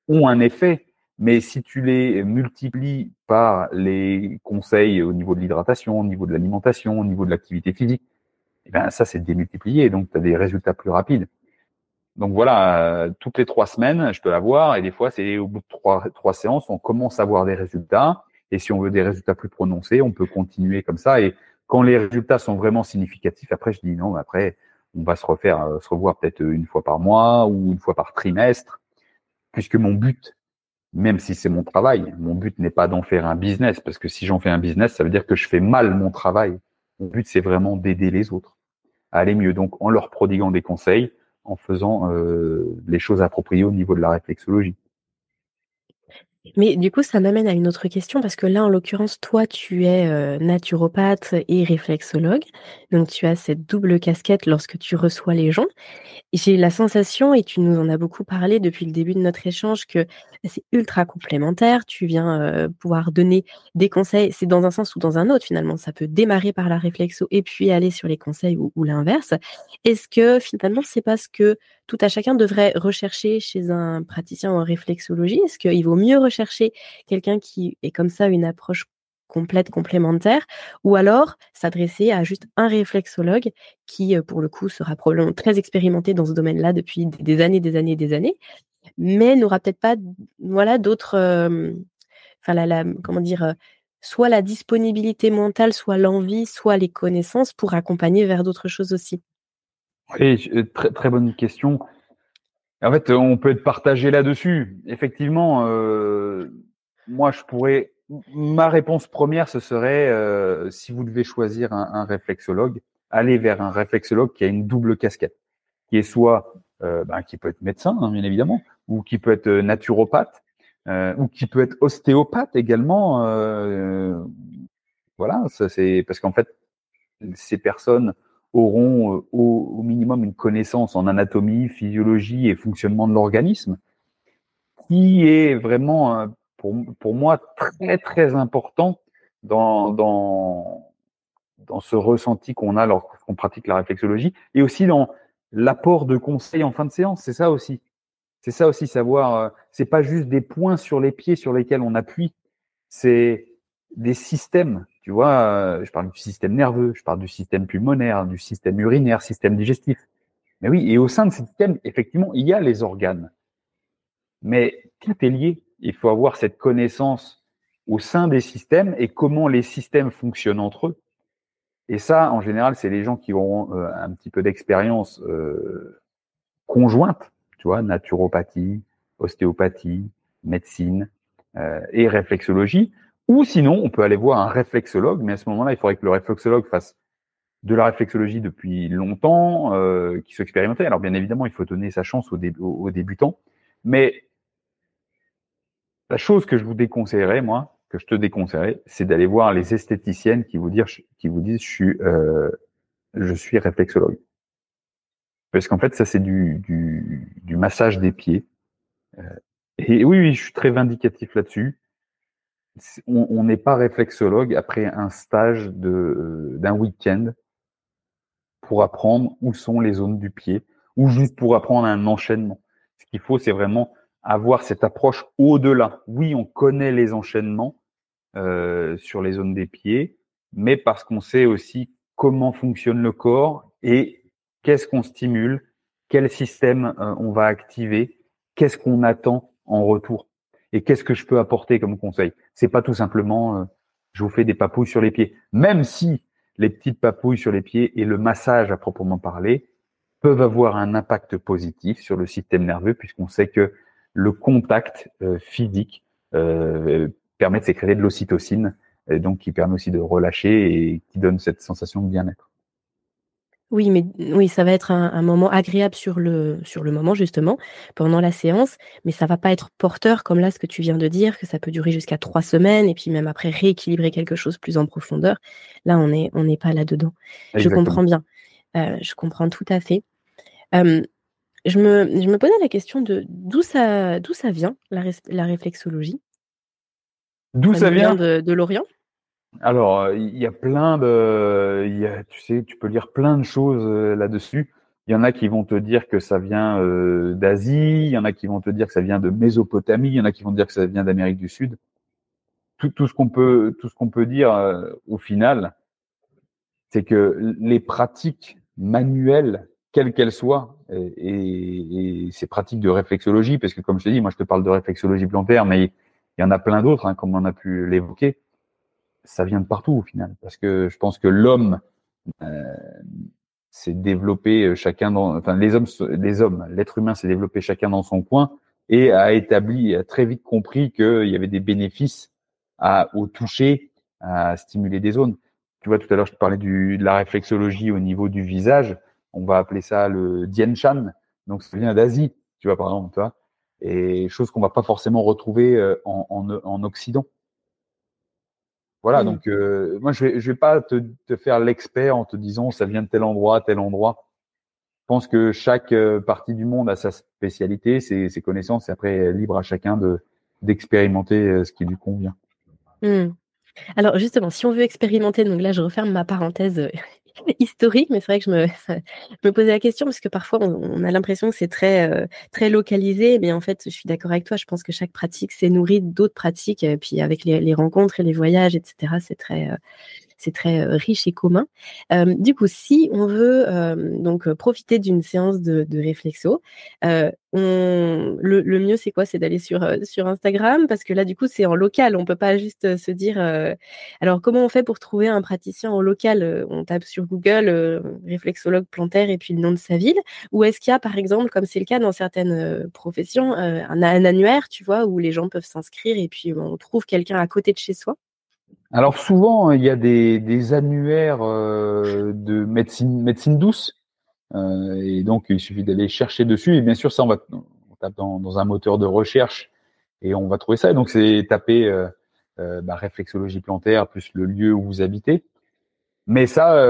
ont un effet, mais si tu les multiplies par les conseils au niveau de l'hydratation, au niveau de l'alimentation, au niveau de l'activité physique, eh ben ça c'est démultiplié, donc tu as des résultats plus rapides. Donc voilà, euh, toutes les trois semaines, je peux la voir et des fois, c'est au bout de trois, trois séances, on commence à voir des résultats. Et si on veut des résultats plus prononcés, on peut continuer comme ça. Et quand les résultats sont vraiment significatifs, après, je dis non, après, on va se refaire, euh, se revoir peut-être une fois par mois ou une fois par trimestre, puisque mon but, même si c'est mon travail, mon but n'est pas d'en faire un business, parce que si j'en fais un business, ça veut dire que je fais mal mon travail. Mon but, c'est vraiment d'aider les autres à aller mieux. Donc, en leur prodiguant des conseils, en faisant euh, les choses appropriées au niveau de la réflexologie. Mais du coup, ça m'amène à une autre question parce que là, en l'occurrence, toi, tu es euh, naturopathe et réflexologue. Donc, tu as cette double casquette lorsque tu reçois les gens. J'ai la sensation, et tu nous en as beaucoup parlé depuis le début de notre échange, que c'est ultra complémentaire. Tu viens euh, pouvoir donner des conseils. C'est dans un sens ou dans un autre, finalement. Ça peut démarrer par la réflexo et puis aller sur les conseils ou, ou l'inverse. Est-ce que finalement, c'est parce que tout à chacun devrait rechercher chez un praticien en réflexologie Est-ce qu'il vaut mieux rechercher quelqu'un qui est comme ça une approche complète, complémentaire, ou alors s'adresser à juste un réflexologue qui, euh, pour le coup, sera probablement très expérimenté dans ce domaine-là depuis des années, des années, des années, mais n'aura peut-être pas, voilà, d'autres, euh, comment dire, euh, soit la disponibilité mentale, soit l'envie, soit les connaissances pour accompagner vers d'autres choses aussi. Oui, très, très bonne question. En fait, on peut être partagé là-dessus. Effectivement, euh, moi, je pourrais. Ma réponse première, ce serait euh, si vous devez choisir un, un, réflexologue, allez vers un réflexologue qui a une double casquette, qui est soit, euh, ben, qui peut être médecin, hein, bien évidemment, ou qui peut être naturopathe, euh, ou qui peut être ostéopathe également. Euh, voilà, c'est parce qu'en fait, ces personnes auront euh, au, minimum une connaissance en anatomie, physiologie et fonctionnement de l'organisme, qui est vraiment, pour, pour moi, très, très important dans, dans, dans ce ressenti qu'on a lorsqu'on pratique la réflexologie, et aussi dans l'apport de conseils en fin de séance. C'est ça aussi. C'est ça aussi, savoir, euh, c'est pas juste des points sur les pieds sur lesquels on appuie, c'est des systèmes tu vois, euh, je parle du système nerveux, je parle du système pulmonaire, du système urinaire, système digestif. Mais oui, et au sein de ce système, effectivement, il y a les organes. Mais tout est lié. Il faut avoir cette connaissance au sein des systèmes et comment les systèmes fonctionnent entre eux. Et ça, en général, c'est les gens qui auront euh, un petit peu d'expérience euh, conjointe, tu vois, naturopathie, ostéopathie, médecine et réflexologie, ou sinon, on peut aller voir un réflexologue, mais à ce moment-là, il faudrait que le réflexologue fasse de la réflexologie depuis longtemps, euh, qu'il soit expérimenté. Alors bien évidemment, il faut donner sa chance aux, débutants, mais la chose que je vous déconseillerais, moi, que je te déconseillerais, c'est d'aller voir les esthéticiennes qui vous, dire, qui vous disent je suis, euh, je suis réflexologue. Parce qu'en fait, ça c'est du, massage des pieds. Euh, et oui, oui, je suis très vindicatif là-dessus. On n'est pas réflexologue après un stage de d'un week-end pour apprendre où sont les zones du pied ou juste pour apprendre un enchaînement. Ce qu'il faut, c'est vraiment avoir cette approche au-delà. Oui, on connaît les enchaînements euh, sur les zones des pieds, mais parce qu'on sait aussi comment fonctionne le corps et qu'est-ce qu'on stimule, quel système euh, on va activer, qu'est-ce qu'on attend en retour et qu'est-ce que je peux apporter comme conseil. C'est pas tout simplement euh, je vous fais des papouilles sur les pieds, même si les petites papouilles sur les pieds et le massage à proprement parler peuvent avoir un impact positif sur le système nerveux puisqu'on sait que le contact euh, physique euh, permet de sécréter de l'ocytocine, donc qui permet aussi de relâcher et qui donne cette sensation de bien-être. Oui, mais oui, ça va être un, moment agréable sur le, sur le moment, justement, pendant la séance, mais ça va pas être porteur, comme là, ce que tu viens de dire, que ça peut durer jusqu'à trois semaines, et puis même après rééquilibrer quelque chose plus en profondeur. Là, on n'est on n'est pas là-dedans. Je comprends bien. Euh, je comprends tout à fait. je, me, je me posais la question de d'où ça, d'où ça vient, la, la réflexologie? D'où ça, vient, de, de l'Orient? Alors, euh, il y a plein de, y a, tu sais, tu peux lire plein de choses euh, là-dessus. Il y en a qui vont te dire que ça vient euh, d'Asie, il y en a qui vont te dire que ça vient de Mésopotamie, il y en a qui vont te dire que ça vient d'Amérique du Sud. Tout, ce qu'on peut, tout ce qu'on peut dire au final, c'est que les pratiques manuelles, quelles qu'elles soient, et, ces pratiques de réflexologie, parce que comme je t'ai dit, moi je te parle de réflexologie plantaire, mais il y en a plein d'autres, hein, comme on a pu l'évoquer ça vient de partout au final, parce que je pense que l'homme euh, s'est développé euh, chacun dans, enfin les hommes, les hommes, l'être humain s'est développé chacun dans son coin et a établi, a très vite compris qu'il y avait des bénéfices à, au toucher, à stimuler des zones. Tu vois, tout à l'heure, je te parlais du, de la réflexologie au niveau du visage. On va appeler ça le Dien Shan. Donc, ça vient d'Asie, tu vois, par exemple, tu vois. Et chose qu'on va pas forcément retrouver euh, en, en, en Occident. Voilà, mmh. donc euh, moi je vais, je vais pas te, te faire l'expert en te disant ça vient de tel endroit, tel endroit. Je pense que chaque euh, partie du monde a sa spécialité, ses, ses connaissances, et après libre à chacun de d'expérimenter euh, ce qui lui convient. Mmh. Alors justement, si on veut expérimenter, donc là je referme ma parenthèse historique, mais c'est vrai que je me, posais la question parce que parfois on, a l'impression que c'est très, euh, très localisé, mais en fait, je suis d'accord avec toi. Je pense que chaque pratique s'est nourrie d'autres pratiques, et puis avec les, les, rencontres et les voyages, etc., c'est très, euh, c'est très euh, riche et commun. Euh, du coup, si on veut euh, donc profiter d'une séance de, réflexo, le, mieux c'est quoi? C'est d'aller sur Instagram parce que là du coup c'est en local. On peut pas juste se dire. alors comment on fait pour trouver un praticien en local? On tape sur Google réflexologue plantaire et puis le nom de sa ville. Ou est-ce qu'il y a par exemple, comme c'est le cas dans certaines professions, un annuaire, tu vois, où les gens peuvent s'inscrire et puis on trouve quelqu'un à côté de chez soi? Alors souvent, il y a des, des annuaires euh, de médecine, médecine douce, euh, et donc il suffit d'aller chercher dessus. Et bien sûr, ça, on va on tape dans, dans, un moteur de recherche et on va trouver ça. Et donc c'est taper euh, euh bah, réflexologie plantaire plus le lieu où vous habitez. Mais ça,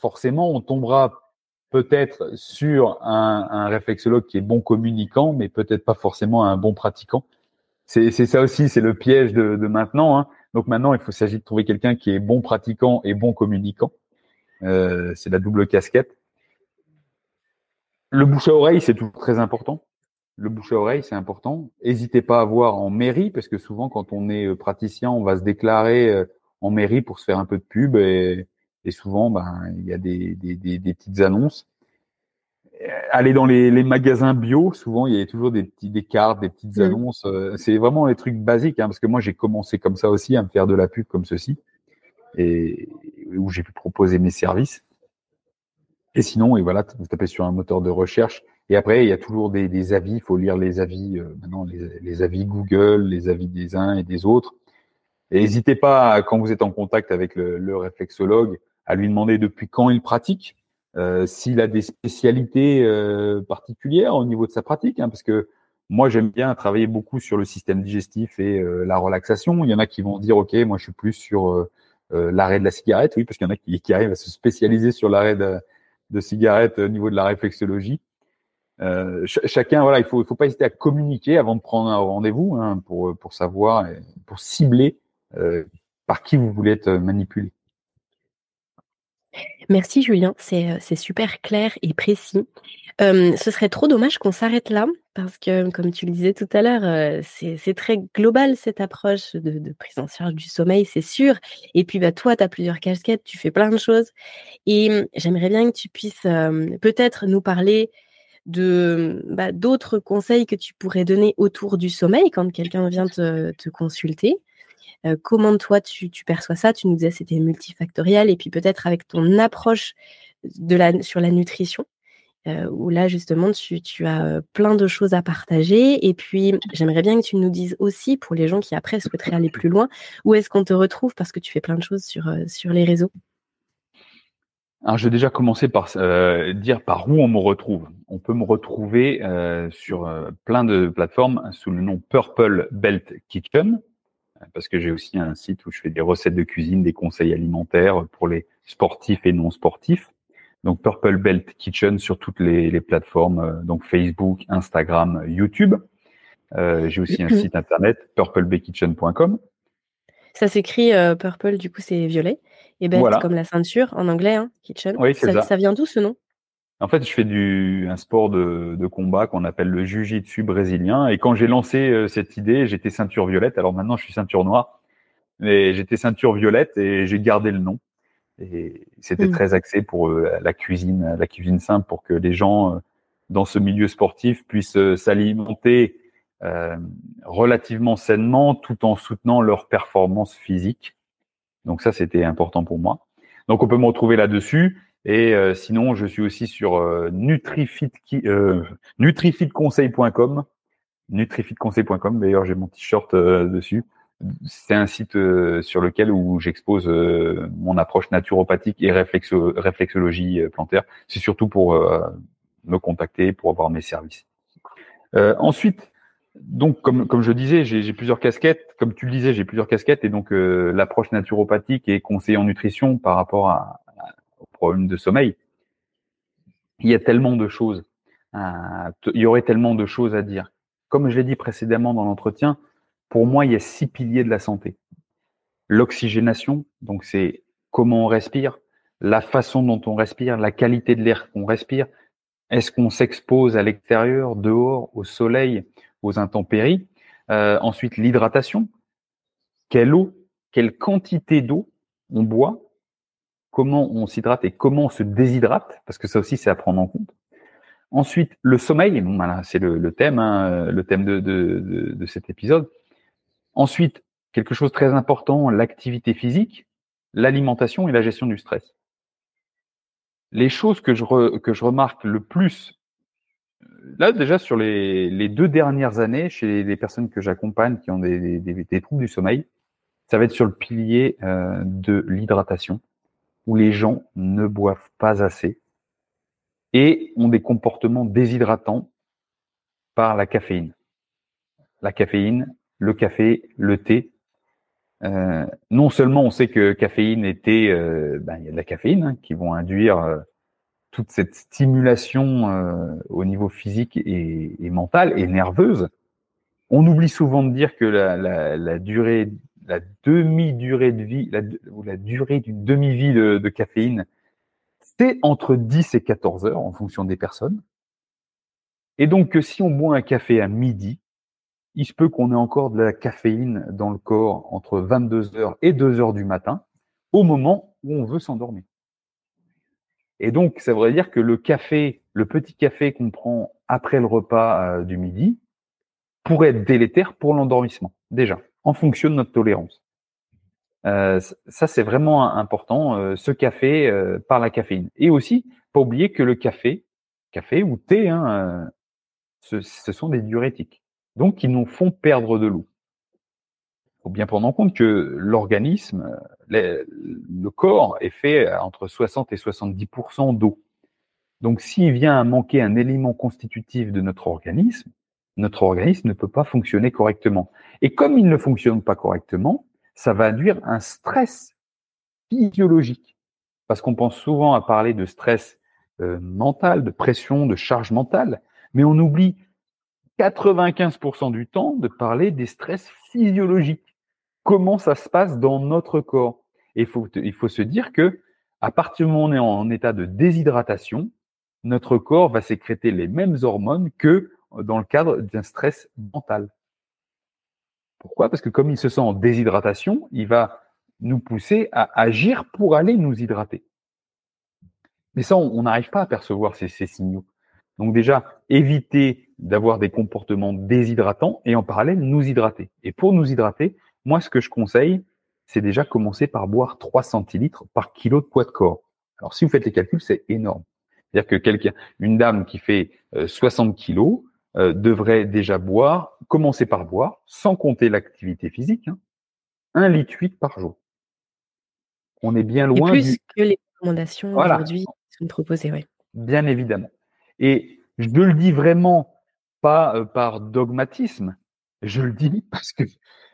forcément, on tombera peut-être sur un, un réflexologue qui est bon communicant, mais peut-être pas forcément un bon pratiquant. C'est ça aussi, c'est le piège de, de maintenant. Hein donc maintenant, il faut s'agir de trouver quelqu'un qui est bon pratiquant et bon communicant. Euh, c'est la double casquette. Le bouche à oreille, c'est toujours très important. Le bouche à oreille, c'est important. N'hésitez pas à voir en mairie, parce que souvent, quand on est euh, praticien, on va se déclarer euh, en mairie pour se faire un peu de pub, et, souvent, ben, il y a des petites annonces. Euh, aller dans les, les, magasins bio, souvent il y a toujours des petits des cartes, des petites mm. annonces. Euh, c'est vraiment les trucs basiques, hein, parce que moi j'ai commencé comme ça aussi à me faire de la pub comme ceci, et où j'ai pu proposer mes services. Et sinon, et voilà, vous tapez sur un moteur de recherche. Et après, il y a toujours des, des avis. Il faut lire les avis euh, maintenant, les, les, avis Google, les avis des uns et des autres. Et n'hésitez pas, quand vous êtes en contact avec le, le réflexologue, à lui demander depuis quand il pratique euh, s'il a des spécialités euh, particulières au niveau de sa pratique, hein, parce que moi j'aime bien travailler beaucoup sur le système digestif et euh, la relaxation. Il y en a qui vont dire ok, moi je suis plus sur l'arrêt de la cigarette, oui, parce qu'il y en a qui, qui, arrivent à se spécialiser sur l'arrêt de, de cigarette au niveau de la réflexologie. euh, chacun, voilà, il faut, faut pas hésiter à communiquer avant de prendre un rendez-vous hein, pour pour savoir, pour cibler euh, par qui vous voulez être manipulé. Merci Julien, c'est super clair et précis. ce serait trop dommage qu'on s'arrête là, parce que, comme tu le disais tout à l'heure, c'est très global cette approche de, prise en charge du sommeil, c'est sûr. Et puis, bah, toi, tu as plusieurs casquettes, tu fais plein de choses. Et mmh, j'aimerais bien que tu puisses peut-être nous parler de bah, d'autres conseils que tu pourrais donner autour du sommeil quand quelqu'un vient te consulter. Euh, comment toi tu, perçois ça? Tu nous disais c'était multifactoriel et puis peut-être avec ton approche sur la nutrition. Euh, où là justement tu, as euh, plein de choses à partager. Et puis j'aimerais bien que tu nous dises aussi pour les gens qui après souhaiteraient aller plus loin, où est-ce qu'on te retrouve? Parce que tu fais plein de choses sur, sur les réseaux. Alors, je vais déjà commencer par dire par où on me retrouve. On peut me retrouver sur plein de plateformes sous le nom Purple Belt Kitchen parce que j'ai aussi un site où je fais des recettes de cuisine, des conseils alimentaires pour les sportifs et non sportifs. Donc Purple Belt Kitchen sur toutes les, plateformes, euh, donc Facebook, Instagram, YouTube. Euh, j'ai aussi un site internet purplebkitchen.com. Ça s'écrit euh, purple, du coup c'est violet. Et belt comme la ceinture en anglais, hein, kitchen. Oui, ça, ça. ça vient d'où ce nom? En fait, je fais du un sport de, de combat qu'on appelle le jiu-jitsu brésilien. Et quand j'ai lancé euh, cette idée, j'étais ceinture violette. Alors maintenant, je suis ceinture noire, mais j'étais ceinture violette et j'ai gardé le nom. Et c'était hmm. très axé pour euh, la cuisine, la cuisine simple, pour que les gens euh, dans ce milieu sportif puissent s'alimenter relativement sainement, tout en soutenant leur performance physique. Donc ça, c'était important pour moi. Donc on peut me retrouver là-dessus. Et euh, sinon, je suis aussi sur euh, nutrifit, euh, nutrifitconseil.com. Nutrifitconseil.com. D'ailleurs, j'ai mon t-shirt euh, dessus. C'est un site sur lequel où j'expose mon approche naturopathique et réflexo réflexologie plantaire. C'est surtout pour me contacter, pour avoir mes services. ensuite, donc, comme, comme je disais, j'ai plusieurs casquettes. Comme tu le disais, j'ai plusieurs casquettes. Et donc, l'approche naturopathique et conseiller en nutrition par rapport à, de sommeil. Il y a tellement de choses. Euh, il y aurait tellement de choses à dire. Comme je l'ai dit précédemment dans l'entretien, pour moi, il y a six piliers de la santé. L'oxygénation, donc c'est comment on respire, la façon dont on respire, la qualité de l'air qu'on respire. Est-ce qu'on s'expose à l'extérieur, dehors, au soleil, aux intempéries? Euh, Ensuite, l'hydratation. Quelle eau, quelle quantité d'eau on boit comment on s'hydrate et comment on se déshydrate, parce que ça aussi c'est à prendre en compte. Ensuite, le sommeil, bon, c'est le, thème, hein, le thème de, de, de, cet épisode. Ensuite, quelque chose de très important, l'activité physique, l'alimentation et la gestion du stress. Les choses que je, que je remarque le plus, là déjà sur les, deux dernières années, chez les personnes que j'accompagne qui ont des, troubles du sommeil, ça va être sur le pilier euh, de l'hydratation où les gens ne boivent pas assez et ont des comportements déshydratants par la caféine. La caféine, le café, le thé. Euh, non seulement on sait que caféine et thé, euh, ben, il y a de la caféine hein, qui vont induire euh, toute cette stimulation au niveau physique et, mental et nerveuse. On oublie souvent de dire que la, durée la demi-durée de vie, la, durée d'une demi-vie de, caféine, c'est entre 10 et 14 heures en fonction des personnes. Et donc si on boit un café à midi, il se peut qu'on ait encore de la caféine dans le corps entre 22 heures et 2 heures du matin, au moment où on veut s'endormir. Et donc, ça voudrait dire que le café, le petit café qu'on prend après le repas euh, du midi, pourrait être délétère pour l'endormissement, déjà en fonction de notre tolérance. Euh, ça, c'est vraiment important, euh, ce café euh, par la caféine. Et aussi, pas oublier que le café, café ou thé, hein, ce, ce, sont des diurétiques, donc qui nous font perdre de l'eau. Il faut bien prendre en compte que l'organisme, le corps est fait entre 60 et 70% d'eau. Donc, s'il vient à manquer un élément constitutif de notre organisme, notre organisme ne peut pas fonctionner correctement. Et comme il ne fonctionne pas correctement, ça va induire un stress physiologique. Parce qu'on pense souvent à parler de stress euh, mental, de pression, de charge mentale, Mais on oublie 95% du temps de parler des stress physiologiques. Comment ça se passe dans notre corps? Et il faut, il faut se dire que à partir du moment où on est en état de déshydratation, notre corps va sécréter les mêmes hormones que dans le cadre d'un stress mental. Pourquoi? Parce que comme il se sent en déshydratation, il va nous pousser à agir pour aller nous hydrater. Mais ça, on n'arrive pas à percevoir ces, signaux. Donc déjà, éviter d'avoir des comportements déshydratants et en parallèle nous hydrater. Et pour nous hydrater, moi, ce que je conseille, c'est déjà commencer par boire 3 centilitres par kilo de poids de corps. Alors si vous faites les calculs, c'est énorme. C'est-à-dire que quelqu'un, une dame qui fait 60 euh, kilos euh, devrait déjà boire, commencer par boire, sans compter l'activité physique, hein, 1 litre 8 par jour. On est bien loin. Et plus que les recommandations aujourd'hui sont proposées, oui. Bien évidemment. Et je le dis vraiment pas euh, par dogmatisme, je le dis parce que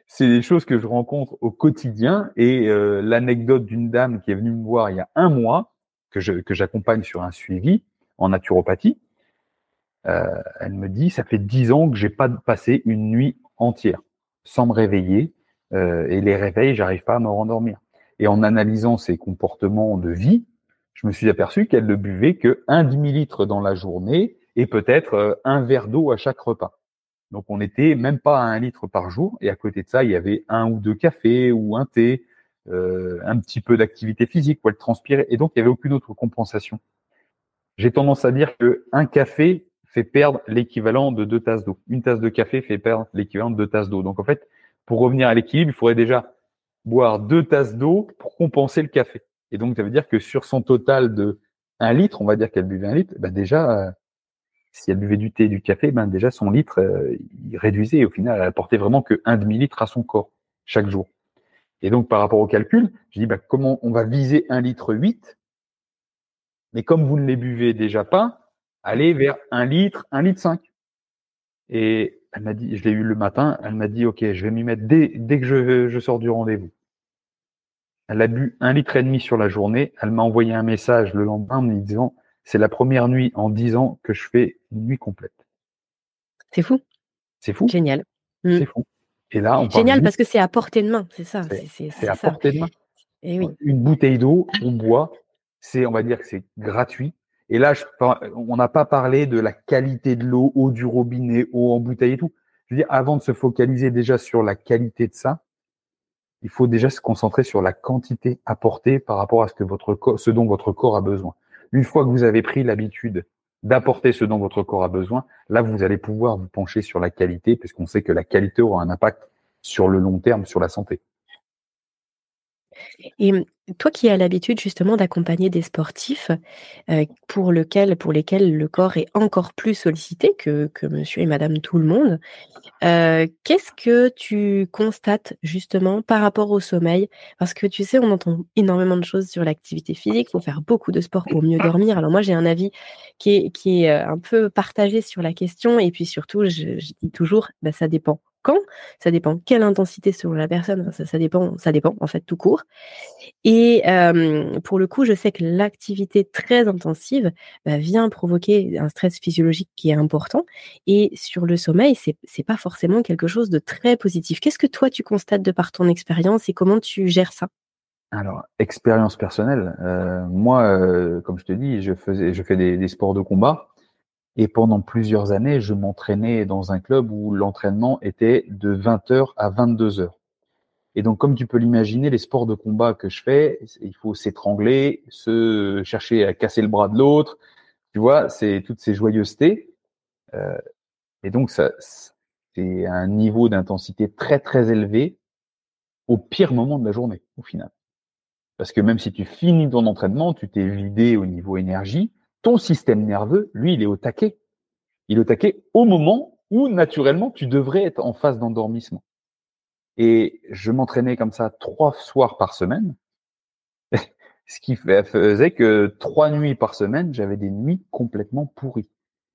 c'est des choses que je rencontre au quotidien et euh, l'anecdote d'une dame qui est venue me voir il y a un mois que j'accompagne sur un suivi en naturopathie. Euh, elle me dit ça fait dix ans que j'ai pas passé une nuit entière sans me réveiller euh, et les réveils j'arrive pas à me rendormir. Et en analysant ses comportements de vie, je me suis aperçu qu'elle ne buvait que un demi-litre dans la journée et peut-être euh, un verre d'eau à chaque repas. Donc on n'était même pas à un litre par jour. Et à côté de ça, il y avait un ou deux cafés ou un thé, un petit peu d'activité physique où elle transpirait. Et donc il n'y avait aucune autre compensation. J'ai tendance à dire que un café fait perdre l'équivalent de deux tasses d'eau. Une tasse de café fait perdre l'équivalent de deux tasses d'eau. Donc en fait, pour revenir à l'équilibre, il faudrait déjà boire deux tasses d'eau pour compenser le café. Et donc ça veut dire que sur son total de un litre, on va dire qu'elle buvait un litre, bah déjà si elle buvait du thé et du café, ben déjà son litre, euh, il réduisait. Au final, elle apportait vraiment que un demi-litre à son corps chaque jour. Et donc, par rapport au calcul, je dis, ben, comment on va viser un litre 8 Mais comme vous ne les buvez déjà pas, allez vers un litre, un litre 5. Et elle m'a dit, je l'ai eu le matin, elle m'a dit, OK, je vais m'y mettre dès, dès que je, je sors du rendez-vous. Elle a bu un litre et demi sur la journée. Elle m'a envoyé un message le lendemain en me disant, c'est la première nuit en dix ans que je fais une nuit complète. C'est fou. C'est fou. Génial. C'est mmh. fou. Et là, on Génial parce que c'est à portée de main, c'est ça. C'est à portée de main. Et eh oui. Une bouteille d'eau, on boit, c'est, on va dire que c'est gratuit. Et là, on n'a pas parlé de la qualité de l'eau, eau du robinet, eau en bouteille et tout. Je veux dire, avant de se focaliser déjà sur la qualité de ça, il faut déjà se concentrer sur la quantité apportée par rapport à ce que votre corps, ce dont votre corps a besoin. Une fois que vous avez pris l'habitude d'apporter ce dont votre corps a besoin, là, vous allez pouvoir vous pencher sur la qualité, puisqu'on sait que la qualité aura un impact sur le long terme, sur la santé. Et mmh, toi qui as l'habitude justement d'accompagner des sportifs euh, pour, lesquels le corps est encore plus sollicité que, que monsieur et madame tout le monde, euh, qu'est-ce que tu constates justement par rapport au sommeil? Parce que tu sais, on entend énormément de choses sur l'activité physique, il faut faire beaucoup de sport pour mieux dormir. Alors moi j'ai un avis qui est, euh, un peu partagé sur la question et puis surtout je, je dis toujours, bah, ça dépend quand, ça dépend quelle intensité selon la personne, ça, dépend, ça dépend en fait tout court. Et pour le coup, je sais que l'activité très intensive bah, vient provoquer un stress physiologique qui est important. Et sur le sommeil, c'est c'est pas forcément quelque chose de très positif. Qu'est-ce que toi tu constates de par ton expérience et comment tu gères ça? Alors, expérience personnelle. Euh, moi, euh, comme je te dis, je faisais, je fais des sports de combat. Et pendant plusieurs années, je m'entraînais dans un club où l'entraînement était de 20h à 22h. Et donc, comme tu peux l'imaginer, les sports de combat que je fais, il faut s'étrangler, se chercher à casser le bras de l'autre. Tu vois, c'est toutes ces joyeusetés. Euh, et donc, ça, c'est un niveau d'intensité très, très élevé au pire moment de la journée, au final. Parce que même si tu finis ton entraînement, tu t'es vidé au niveau énergie, ton système nerveux, lui, il est au taquet. Il est au taquet au moment où, naturellement, tu devrais être en phase d'endormissement. Et je m'entraînais comme ça trois soirs par semaine, ce qui faisait que trois nuits par semaine, j'avais des nuits complètement pourries.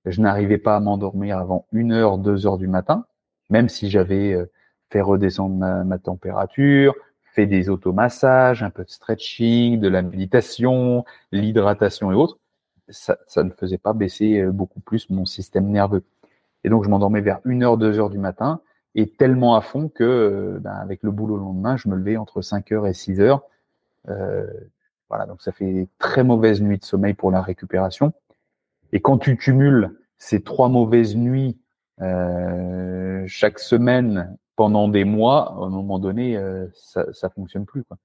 Je n'arrivais pas à m'endormir avant une heure, deux heures du matin, même si j'avais euh, fait redescendre ma, ma température, fait des automassages, un peu de stretching, de la méditation, l'hydratation et autres ça, ça, ne faisait pas baisser beaucoup plus mon système nerveux. Et donc, je m'endormais vers 1h, 2h du matin et tellement à fond que, ben, avec le boulot le lendemain, je me levais entre 5h et 6h. Euh, voilà, donc ça fait très mauvaise nuit de sommeil pour la récupération. Et quand tu cumules ces trois mauvaises nuits euh, chaque semaine pendant des mois, à un moment donné, euh, ça, ça fonctionne plus. Quoi.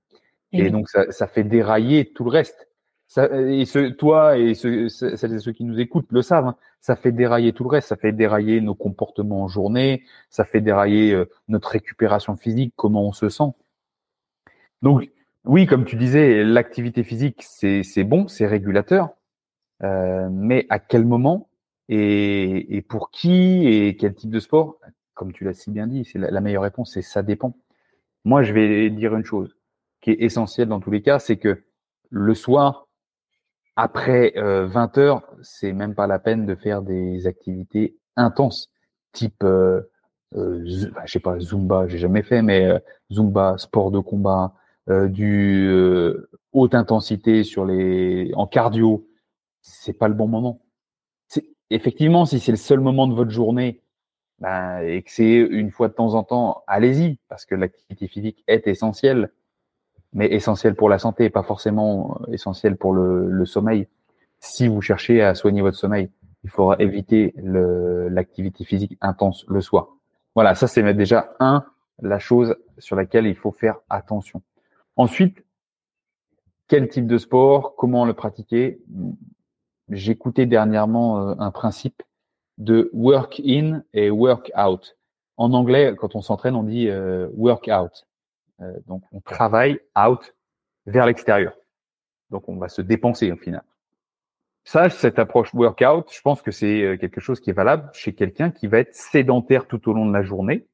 Et, donc ça, ça, fait dérailler tout le reste. Ça, et ce, toi et ceux, celles et ceux qui nous écoutent le savent. Hein, ça fait dérailler tout le reste. Ça fait dérailler nos comportements en journée. Ça fait dérailler euh, notre récupération physique, comment on se sent. Donc oui, comme tu disais, l'activité physique c'est bon, c'est régulateur. Euh, mais à quel moment et, et, pour qui et quel type de sport? Comme tu l'as si bien dit, c'est la, meilleure réponse, c'est ça dépend. Moi, je vais dire une chose qui est essentielle dans tous les cas, c'est que le soir, après 20 euh, heures, c'est même pas la peine de faire des activités intenses, type, euh, euh, je sais pas, Zumba, j'ai jamais fait, mais euh, Zumba, sport de combat, du haute intensité sur les, en cardio, c'est pas le bon moment. Effectivement, si c'est le seul moment de votre journée ben, et que c'est une fois de temps en temps, allez-y, parce que l'activité physique est essentielle, mais essentielle pour la santé, pas forcément essentielle pour le, le sommeil. Si vous cherchez à soigner votre sommeil, il faudra éviter l'activité physique intense le soir. Voilà, ça c'est déjà un, la chose sur laquelle il faut faire attention. Ensuite, quel type de sport, comment le pratiquer? J'écoutais dernièrement euh, un principe de work in et work out. En anglais, quand on s'entraîne, on dit euh, work out. Euh, donc, on travaille out vers l'extérieur. Donc, on va se dépenser au final. Ça, cette approche workout, je pense que c'est quelque chose qui est valable chez quelqu'un qui va être sédentaire tout au long de la journée,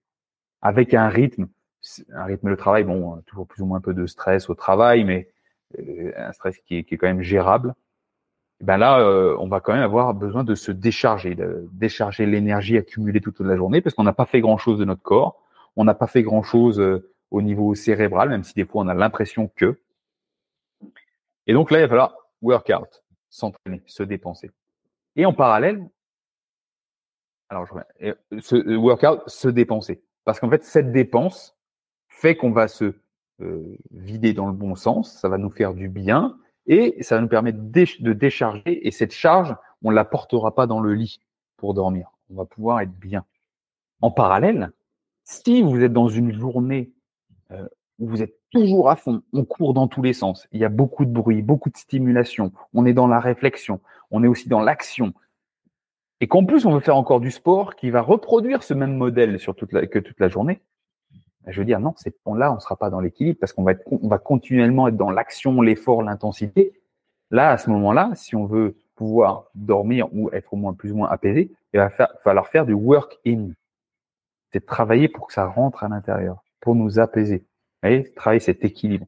avec un rythme, un rythme de travail, bon, toujours plus ou moins un peu de stress au travail, mais un stress qui est, qui est quand même gérable ben là, euh, on va quand même avoir besoin de se décharger, de décharger l'énergie accumulée toute la journée, parce qu'on n'a pas fait grand-chose de notre corps, on n'a pas fait grand-chose euh, au niveau cérébral, même si des fois on a l'impression que. Et donc là, il va falloir workout, s'entraîner, se dépenser. Et en parallèle, alors je euh, ce workout, se dépenser, parce qu'en fait, cette dépense fait qu'on va se vider dans le bon sens, ça va nous faire du bien, et ça va nous permettre de décharger et cette charge, on ne la portera pas dans le lit pour dormir. On va pouvoir être bien. En parallèle, si vous êtes dans une journée euh, vous êtes toujours à fond, on court dans tous les sens, il y a beaucoup de bruit, beaucoup de stimulation, on est dans la réflexion, on est aussi dans l'action, et qu'en plus on veut faire encore du sport qui va reproduire ce même modèle sur toute la, que toute la journée, je veux dire, non, là, on ne sera pas dans l'équilibre parce qu'on va continuellement être dans l'action, l'effort, l'intensité. Là, à ce moment-là, si on veut pouvoir dormir ou être au moins plus ou moins apaisé, il va falloir faire du work in. C'est travailler pour que ça rentre à l'intérieur, pour nous apaiser. Vous voyez, travailler cet équilibre.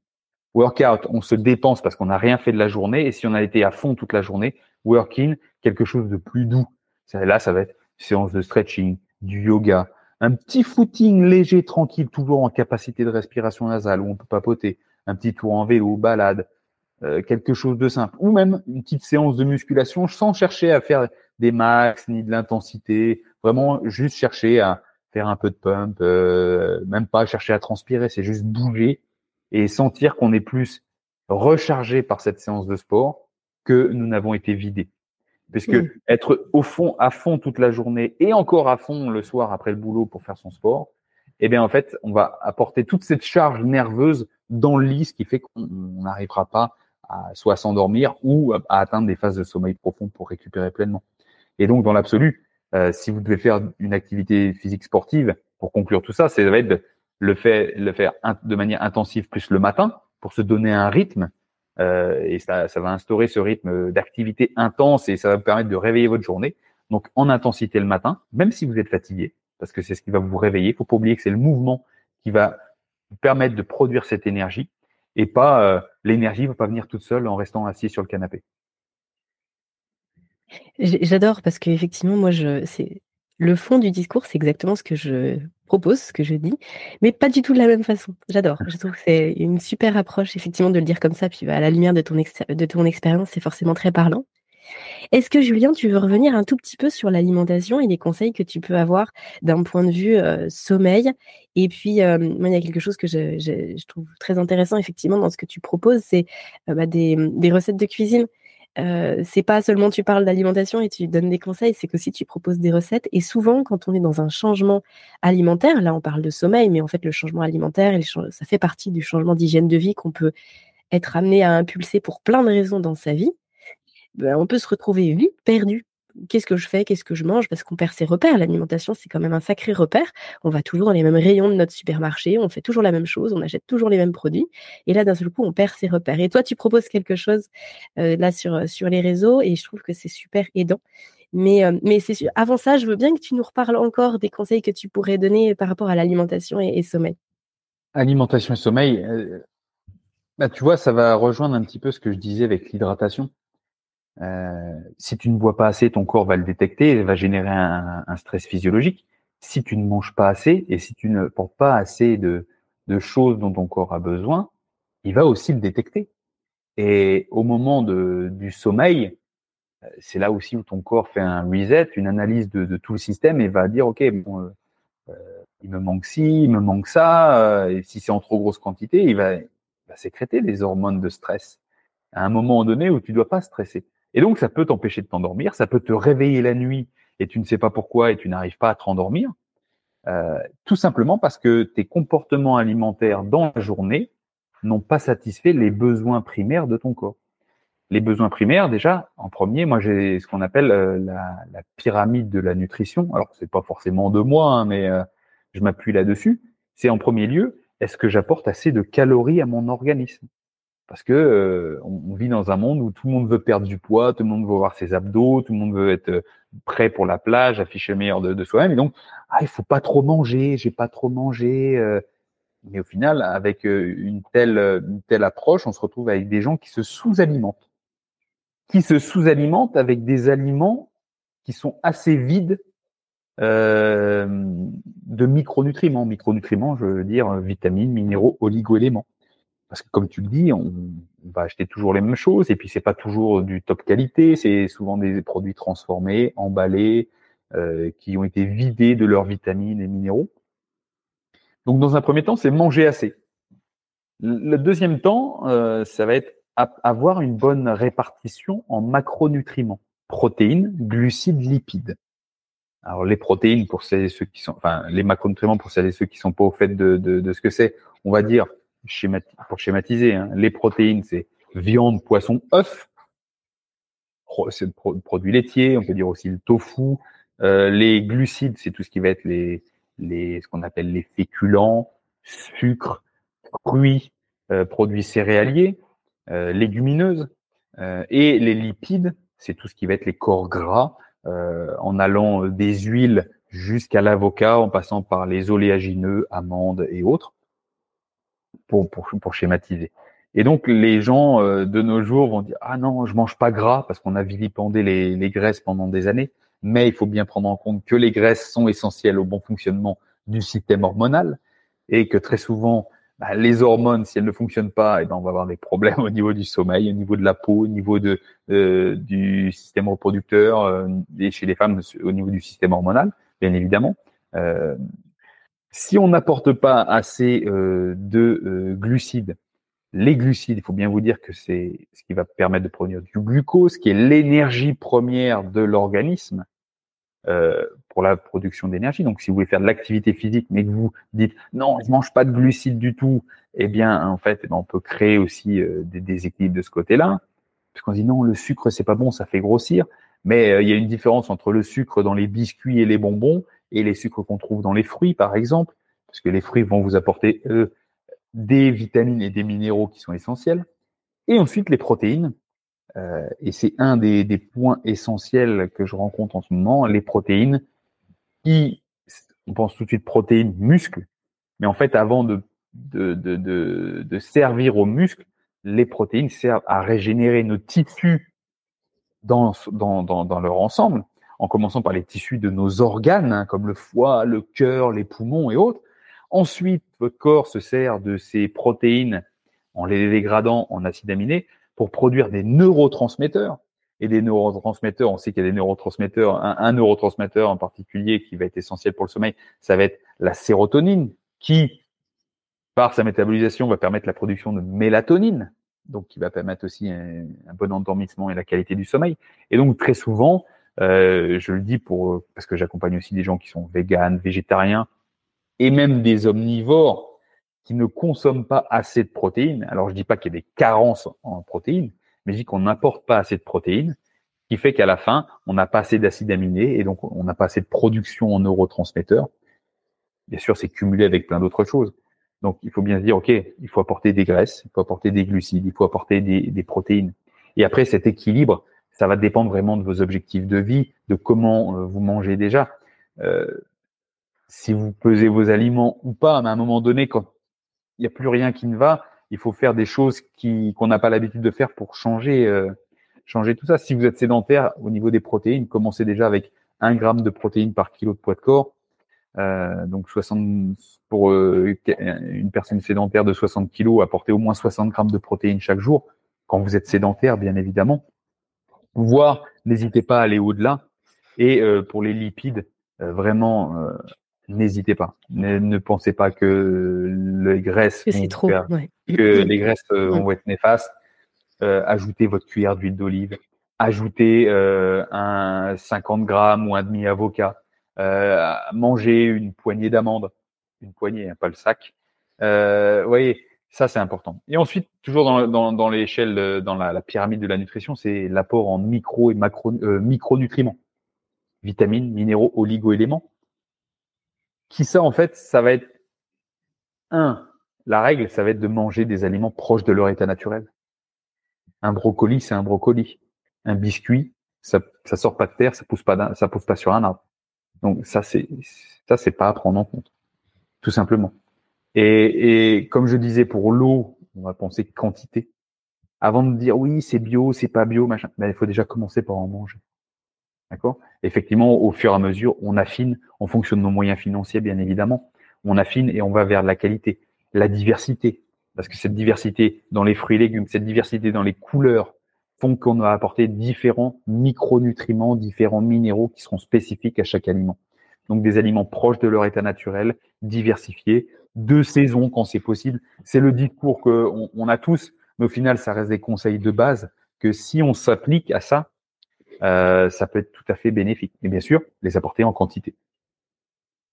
Workout, on se dépense parce qu'on n'a rien fait de la journée. Et si on a été à fond toute la journée, work in, quelque chose de plus doux. Là, ça va être séance de stretching, du yoga, un petit footing léger, tranquille, toujours en capacité de respiration nasale, où on peut papoter, un petit tour en vélo, balade, euh, quelque chose de simple, ou même une petite séance de musculation sans chercher à faire des max ni de l'intensité, vraiment juste chercher à faire un peu de pump, euh, même pas chercher à transpirer, c'est juste bouger et sentir qu'on est plus rechargé par cette séance de sport que nous n'avons été vidés. Puisque mm. être au fond, à fond toute la journée et encore à fond le soir après le boulot pour faire son sport, eh bien, en fait, on va apporter toute cette charge nerveuse dans le lit, ce qui fait qu'on n'arrivera pas à soit s'endormir ou à atteindre des phases de sommeil profond pour récupérer pleinement. Et donc, dans l'absolu, euh, si vous devez faire une activité physique sportive, pour conclure tout ça, c'est va être le, le faire de manière intensive plus le matin pour se donner un rythme euh, et ça, ça va instaurer ce rythme d'activité intense et ça va vous permettre de réveiller votre journée. Donc en intensité le matin, même si vous êtes fatigué, parce que c'est ce qui va vous réveiller. Il faut pas oublier que c'est le mouvement qui va vous permettre de produire cette énergie et pas euh, l'énergie va pas venir toute seule en restant assis sur le canapé. J'adore parce qu'effectivement, moi, c'est le fond du discours, c'est exactement ce que je propose, ce que je dis, mais pas du tout de la même façon. J'adore. Je trouve que c'est une super approche, effectivement, de le dire comme ça. Puis bah, à la lumière de ton, de ton expérience, c'est forcément très parlant. Est-ce que Julien, tu veux revenir un tout petit peu sur l'alimentation et les conseils que tu peux avoir d'un point de vue euh, sommeil? Et puis, euh, moi, il y a quelque chose que je, trouve très intéressant effectivement dans ce que tu proposes, c'est euh, bah, des, recettes de cuisine. Euh, c'est pas seulement tu parles d'alimentation et tu donnes des conseils, c'est qu'aussi tu proposes des recettes. Et souvent, quand on est dans un changement alimentaire, là on parle de sommeil, mais en fait le changement alimentaire, ça fait partie du changement d'hygiène de vie qu'on peut être amené à impulser pour plein de raisons dans sa vie. Ben, on peut se retrouver vite perdu. Qu'est-ce que je fais Qu'est-ce que je mange Parce qu'on perd ses repères. L'alimentation, c'est quand même un sacré repère. On va toujours dans les mêmes rayons de notre supermarché, on fait toujours la même chose, on achète toujours les mêmes produits. Et là, d'un seul coup, on perd ses repères. Et toi, tu proposes quelque chose euh, là sur, sur les réseaux et je trouve que c'est super aidant. Mais, euh, mais c'est avant ça, je veux bien que tu nous reparles encore des conseils que tu pourrais donner par rapport à l'alimentation et, sommeil. Alimentation et sommeil, euh, bah, tu vois, ça va rejoindre un petit peu ce que je disais avec l'hydratation. Euh, si tu ne bois pas assez, ton corps va le détecter et va générer un, stress physiologique. Si tu ne manges pas assez et si tu ne portes pas assez de, de choses dont ton corps a besoin, il va aussi le détecter. Et au moment de, du sommeil, euh, c'est là aussi où ton corps fait un reset, une analyse de, de tout le système et va dire, OK, bon, euh, euh il me manque ci, il me manque ça, et si c'est en trop grosse quantité, il va, il va sécréter des hormones de stress à un moment donné où tu dois pas stresser. Et donc, ça peut t'empêcher de t'endormir, ça peut te réveiller la nuit et tu ne sais pas pourquoi et tu n'arrives pas à te rendormir, euh, tout simplement parce que tes comportements alimentaires dans la journée n'ont pas satisfait les besoins primaires de ton corps. Les besoins primaires, déjà, en premier, moi j'ai ce qu'on appelle euh, la, pyramide de la nutrition. Alors, c'est pas forcément de moi, hein, mais euh, je m'appuie là-dessus. C'est en premier lieu, est-ce que j'apporte assez de calories à mon organisme? Parce que euh, on, vit dans un monde où tout le monde veut perdre du poids, tout le monde veut voir ses abdos, tout le monde veut être euh, prêt pour la plage, afficher le meilleur de, soi-même. Et donc, ah, il faut pas trop manger, j'ai pas trop mangé. Euh. mais au final, avec une telle, une telle approche, on se retrouve avec des gens qui se sous-alimentent, qui se sous-alimentent avec des aliments qui sont assez vides euh, de micronutriments. Micronutriments, je veux dire vitamines, minéraux, oligoéléments parce que comme tu le dis, on, va acheter toujours les mêmes choses et puis c'est pas toujours du top qualité, c'est souvent des produits transformés, emballés, euh, qui ont été vidés de leurs vitamines et minéraux. Donc dans un premier temps, c'est manger assez. Le deuxième temps, euh, ça va être avoir une bonne répartition en macronutriments, protéines, glucides, lipides. Alors les protéines pour celles et ceux qui sont, enfin les macronutriments pour celles et ceux qui sont pas au fait de, de, de ce que c'est, on va dire pour schématiser, hein, les protéines, c'est viande, poisson, œuf. C'est le produit laitier, on peut dire aussi le tofu. Euh, les glucides, c'est tout ce qui va être les, les ce qu'on appelle les féculents, sucre, fruits, euh, produits céréaliers, euh, légumineuses. et les lipides, c'est tout ce qui va être les corps gras, en allant des huiles jusqu'à l'avocat, en passant par les oléagineux, amandes et autres pour, pour, pour schématiser. Et donc les gens euh, de nos jours vont dire ah non je mange pas gras parce qu'on a vilipendé les, les, graisses pendant des années, mais il faut bien prendre en compte que les graisses sont essentielles au bon fonctionnement du système hormonal et que très souvent bah, les hormones si elles ne fonctionnent pas, et eh ben on va avoir des problèmes au niveau du sommeil, au niveau de la peau, au niveau de euh, du système reproducteur euh, et chez les femmes au niveau du système hormonal bien évidemment. Si on n'apporte pas assez euh, de euh, glucides, les glucides, il faut bien vous dire que c'est ce qui va permettre de produire du glucose, qui est l'énergie première de l'organisme euh, pour la production d'énergie. Donc, si vous voulez faire de l'activité physique, mais que vous dites non, je mange pas de glucides du tout, eh bien, en fait, eh ben, on peut créer aussi des déséquilibres de ce côté-là. Parce qu'on dit non, le sucre c'est pas bon, ça fait grossir. Mais il y a une différence entre le sucre dans les biscuits et les bonbons et les sucres qu'on trouve dans les fruits, par exemple, parce que les fruits vont vous apporter eux, des vitamines et des minéraux qui sont essentiels. Et ensuite, les protéines. Euh, et c'est un des, points essentiels que je rencontre en ce moment, les protéines qui, on pense tout de suite protéines, muscles, mais en fait, avant de, servir aux muscles, les protéines servent à régénérer nos tissus dans leur ensemble en commençant par les tissus de nos organes, hein, comme le foie, le cœur, les poumons et autres. Ensuite, votre corps se sert de ces protéines en les dégradant en acides aminés pour produire des neurotransmetteurs. et des neurotransmetteurs. On sait qu'il y a des neurotransmetteurs, un, neurotransmetteur en particulier qui va être essentiel pour le sommeil, ça va être la sérotonine, qui, par sa métabolisation, va permettre la production de mélatonine, donc qui va permettre aussi un, bon endormissement et la qualité du sommeil. Et donc très souvent, euh, je le dis pour parce que j'accompagne aussi des gens qui sont véganes, végétariens, et même des omnivores qui ne consomment pas assez de protéines. Alors je dis pas qu'il y a des carences en protéines, mais je dis qu'on n'apporte pas assez de protéines, qui fait qu'à la fin, on n'a pas assez d'acides aminés et donc on n'a pas assez de production en neurotransmetteurs. Bien sûr, c'est cumulé avec plein d'autres choses. Donc il faut bien se dire, ok, il faut apporter des graisses, il faut apporter des glucides, il faut apporter des, des protéines. Et après, cet équilibre, ça va dépendre vraiment de vos objectifs de vie, de comment euh, vous mangez déjà. Euh, si vous pesez vos aliments ou pas, mais à un moment donné, quand il n'y a plus rien qui ne va, il faut faire des choses qui qu'on n'a pas l'habitude de faire pour changer euh, changer tout ça. Si vous êtes sédentaire au niveau des protéines, commencez déjà avec un gramme de protéines par kilo de poids de corps. Donc 60 pour une personne sédentaire de 60 kilos, apportez au moins 60 grammes de protéines chaque jour. Quand vous êtes sédentaire, bien évidemment. Voire, n'hésitez pas à aller au-delà. Et euh, pour les lipides, vraiment, n'hésitez pas. Ne, pensez pas que les graisses que vont trop, que les graisses vont être néfastes. ajoutez votre cuillère d'huile d'olive. Ajoutez un 50 grammes ou un demi avocat euh, manger une poignée d'amandes, une poignée, hein, pas le sac. Euh, voyez, ça c'est important. Et ensuite, toujours dans, l'échelle, dans la, la, pyramide de la nutrition, c'est l'apport en micro et macro, euh, micronutriments, vitamines, minéraux, oligo-éléments. Qui ça en fait, ça va être un. La règle, ça va être de manger des aliments proches de leur état naturel. Un brocoli, c'est un brocoli. Un biscuit, ça, ça sort pas de terre, ça pousse pas, ça pousse pas sur un arbre. Donc ça, c'est ça, c'est pas à prendre en compte, tout simplement. Et, et comme je disais pour l'eau, on va penser quantité. Avant de dire oui, c'est bio, c'est pas bio, machin, ben, il faut déjà commencer par en manger. D'accord? Effectivement, au fur et à mesure, on affine en fonction de nos moyens financiers, bien évidemment. On affine et on va vers la qualité, la diversité. Parce que cette diversité dans les fruits et légumes, cette diversité dans les couleurs, font qu'on va apporter différents micronutriments, différents minéraux qui seront spécifiques à chaque aliment. Donc des aliments proches de leur état naturel, diversifiés, de saison quand c'est possible. C'est le discours qu'on on a tous, mais au final, ça reste des conseils de base que si on s'applique à ça, euh, ça peut être tout à fait bénéfique. Mais bien sûr, les apporter en quantité.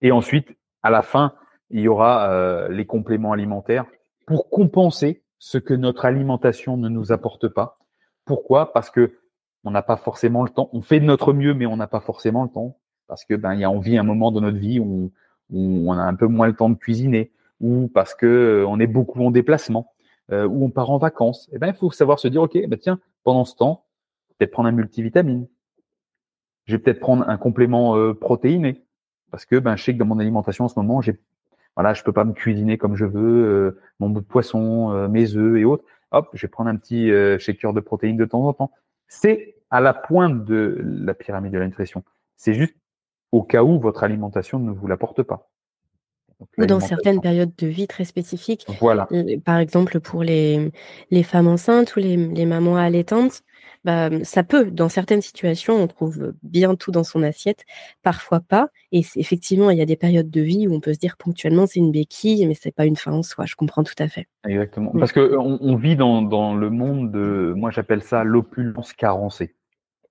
Et ensuite, à la fin, il y aura euh, les compléments alimentaires pour compenser ce que notre alimentation ne nous apporte pas pourquoi? Parce que on n'a pas forcément le temps. On fait de notre mieux, mais on n'a pas forcément le temps parce que ben il y a envie un moment dans notre vie où on, a un peu moins le temps de cuisiner ou parce que euh, on est beaucoup en déplacement euh, ou on part en vacances. Eh ben il faut savoir se dire ok, ben tiens, pendant ce temps, peut-être prendre un multivitamine. Je vais peut-être prendre un complément euh, protéiné parce que ben je sais que dans mon alimentation en ce moment, j'ai voilà, je peux pas me cuisiner comme je veux, mon bout de poisson, mes œufs et autres hop, je vais prendre un petit shaker de protéines de temps en temps. C'est à la pointe de la pyramide de la nutrition. C'est juste au cas où votre alimentation ne vous l'apporte pas. Ou dans certaines périodes de vie très spécifiques. Voilà. Euh, par exemple, pour les, les femmes enceintes ou les, les mamans allaitantes, bah, ça peut, dans certaines situations, on trouve bien tout dans son assiette, parfois pas. Et effectivement, il y a des périodes de vie où on peut se dire ponctuellement c'est une béquille, mais c'est pas une fin en soi. Je comprends tout à fait. Exactement. Mm. Parce que on, vit dans, dans, le monde de, moi j'appelle ça l'opulence carencée.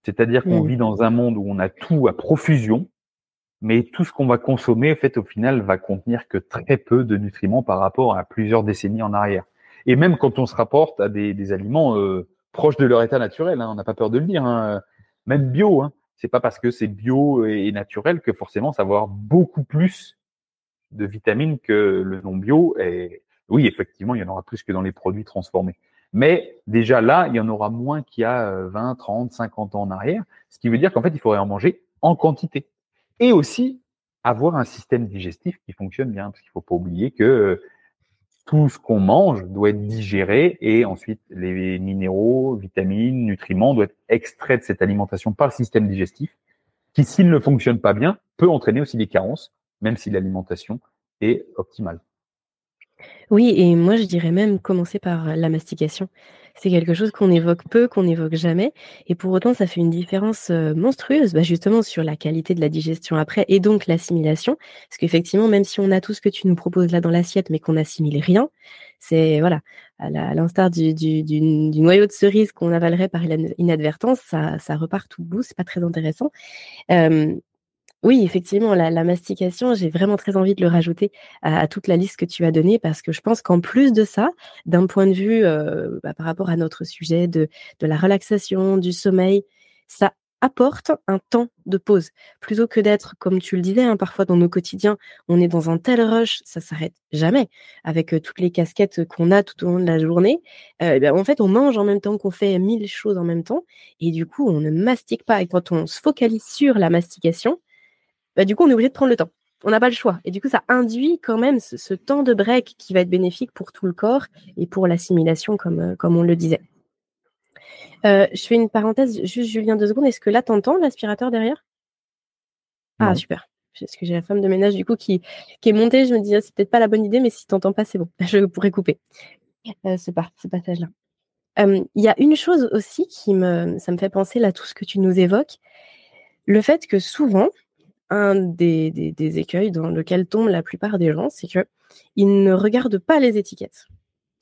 C'est-à-dire qu'on mm. vit dans un monde où on a tout à profusion, mais tout ce qu'on va consommer, en fait, au final, va contenir que très peu de nutriments par rapport à plusieurs décennies en arrière. Et même quand on se rapporte à des, des aliments euh, proches de leur état naturel, hein, on n'a pas peur de le dire, hein, même bio, hein, c'est pas parce que c'est bio et naturel que forcément ça va avoir beaucoup plus de vitamines que le non bio. Et oui, effectivement, il y en aura plus que dans les produits transformés. Mais déjà là, il y en aura moins qu'il y a 20, 30, 50 ans en arrière, ce qui veut dire qu'en fait, il faudrait en manger en quantité et aussi avoir un système digestif qui fonctionne bien, parce qu'il faut pas oublier que euh, tout ce qu'on mange doit être digéré et ensuite les minéraux, vitamines, nutriments doivent être extraits de cette alimentation par le système digestif, qui s'il ne fonctionne pas bien peut entraîner aussi des carences, même si l'alimentation est optimale. Oui, et moi je dirais même commencer par la mastication. C'est quelque chose qu'on évoque peu, qu'on évoque jamais, et pour autant ça fait une différence monstrueuse, bah, justement sur la qualité de la digestion après et donc l'assimilation. Parce qu'effectivement, même si on a tout ce que tu nous proposes là dans l'assiette, mais qu'on n'assimile rien, c'est voilà, à l'instar du, noyau de cerise qu'on avalerait par inadvertance, ça, ça repart tout bout, c'est pas très intéressant. Oui, effectivement, la, mastication, j'ai vraiment très envie de le rajouter à, toute la liste que tu as donnée parce que je pense qu'en plus de ça, d'un point de vue euh, bah, par rapport à notre sujet de, la relaxation, du sommeil, ça apporte un temps de pause. Plutôt que d'être, comme tu le disais, hein, parfois dans nos quotidiens, on est dans un tel rush, ça s'arrête jamais. Avec euh, toutes les casquettes qu'on a tout au long de la journée, euh, ben, en fait, on mange en même temps qu'on fait mille choses en même temps. Et du coup, on ne mastique pas. Et quand on se focalise sur la mastication, bah, du coup, on est obligé de prendre le temps. On n'a pas le choix. Et du coup, ça induit quand même ce, temps de break qui va être bénéfique pour tout le corps et pour l'assimilation, comme, euh, comme on le disait. Euh, je fais une parenthèse, juste Julien, deux secondes. Est-ce que là, t'entends l'aspirateur derrière? Ah, super. Parce que j'ai la femme de ménage, du coup, qui, qui est montée. Je me dis, ah, c'est peut-être pas la bonne idée, mais si t'entends pas, c'est bon. Je pourrais couper euh, ce, ce passage-là. Il y a une chose aussi qui me, ça me fait penser là, tout ce que tu nous évoques. Le fait que souvent, un des, écueils dans lequel tombent la plupart des gens, c'est qu'ils ne regardent pas les étiquettes.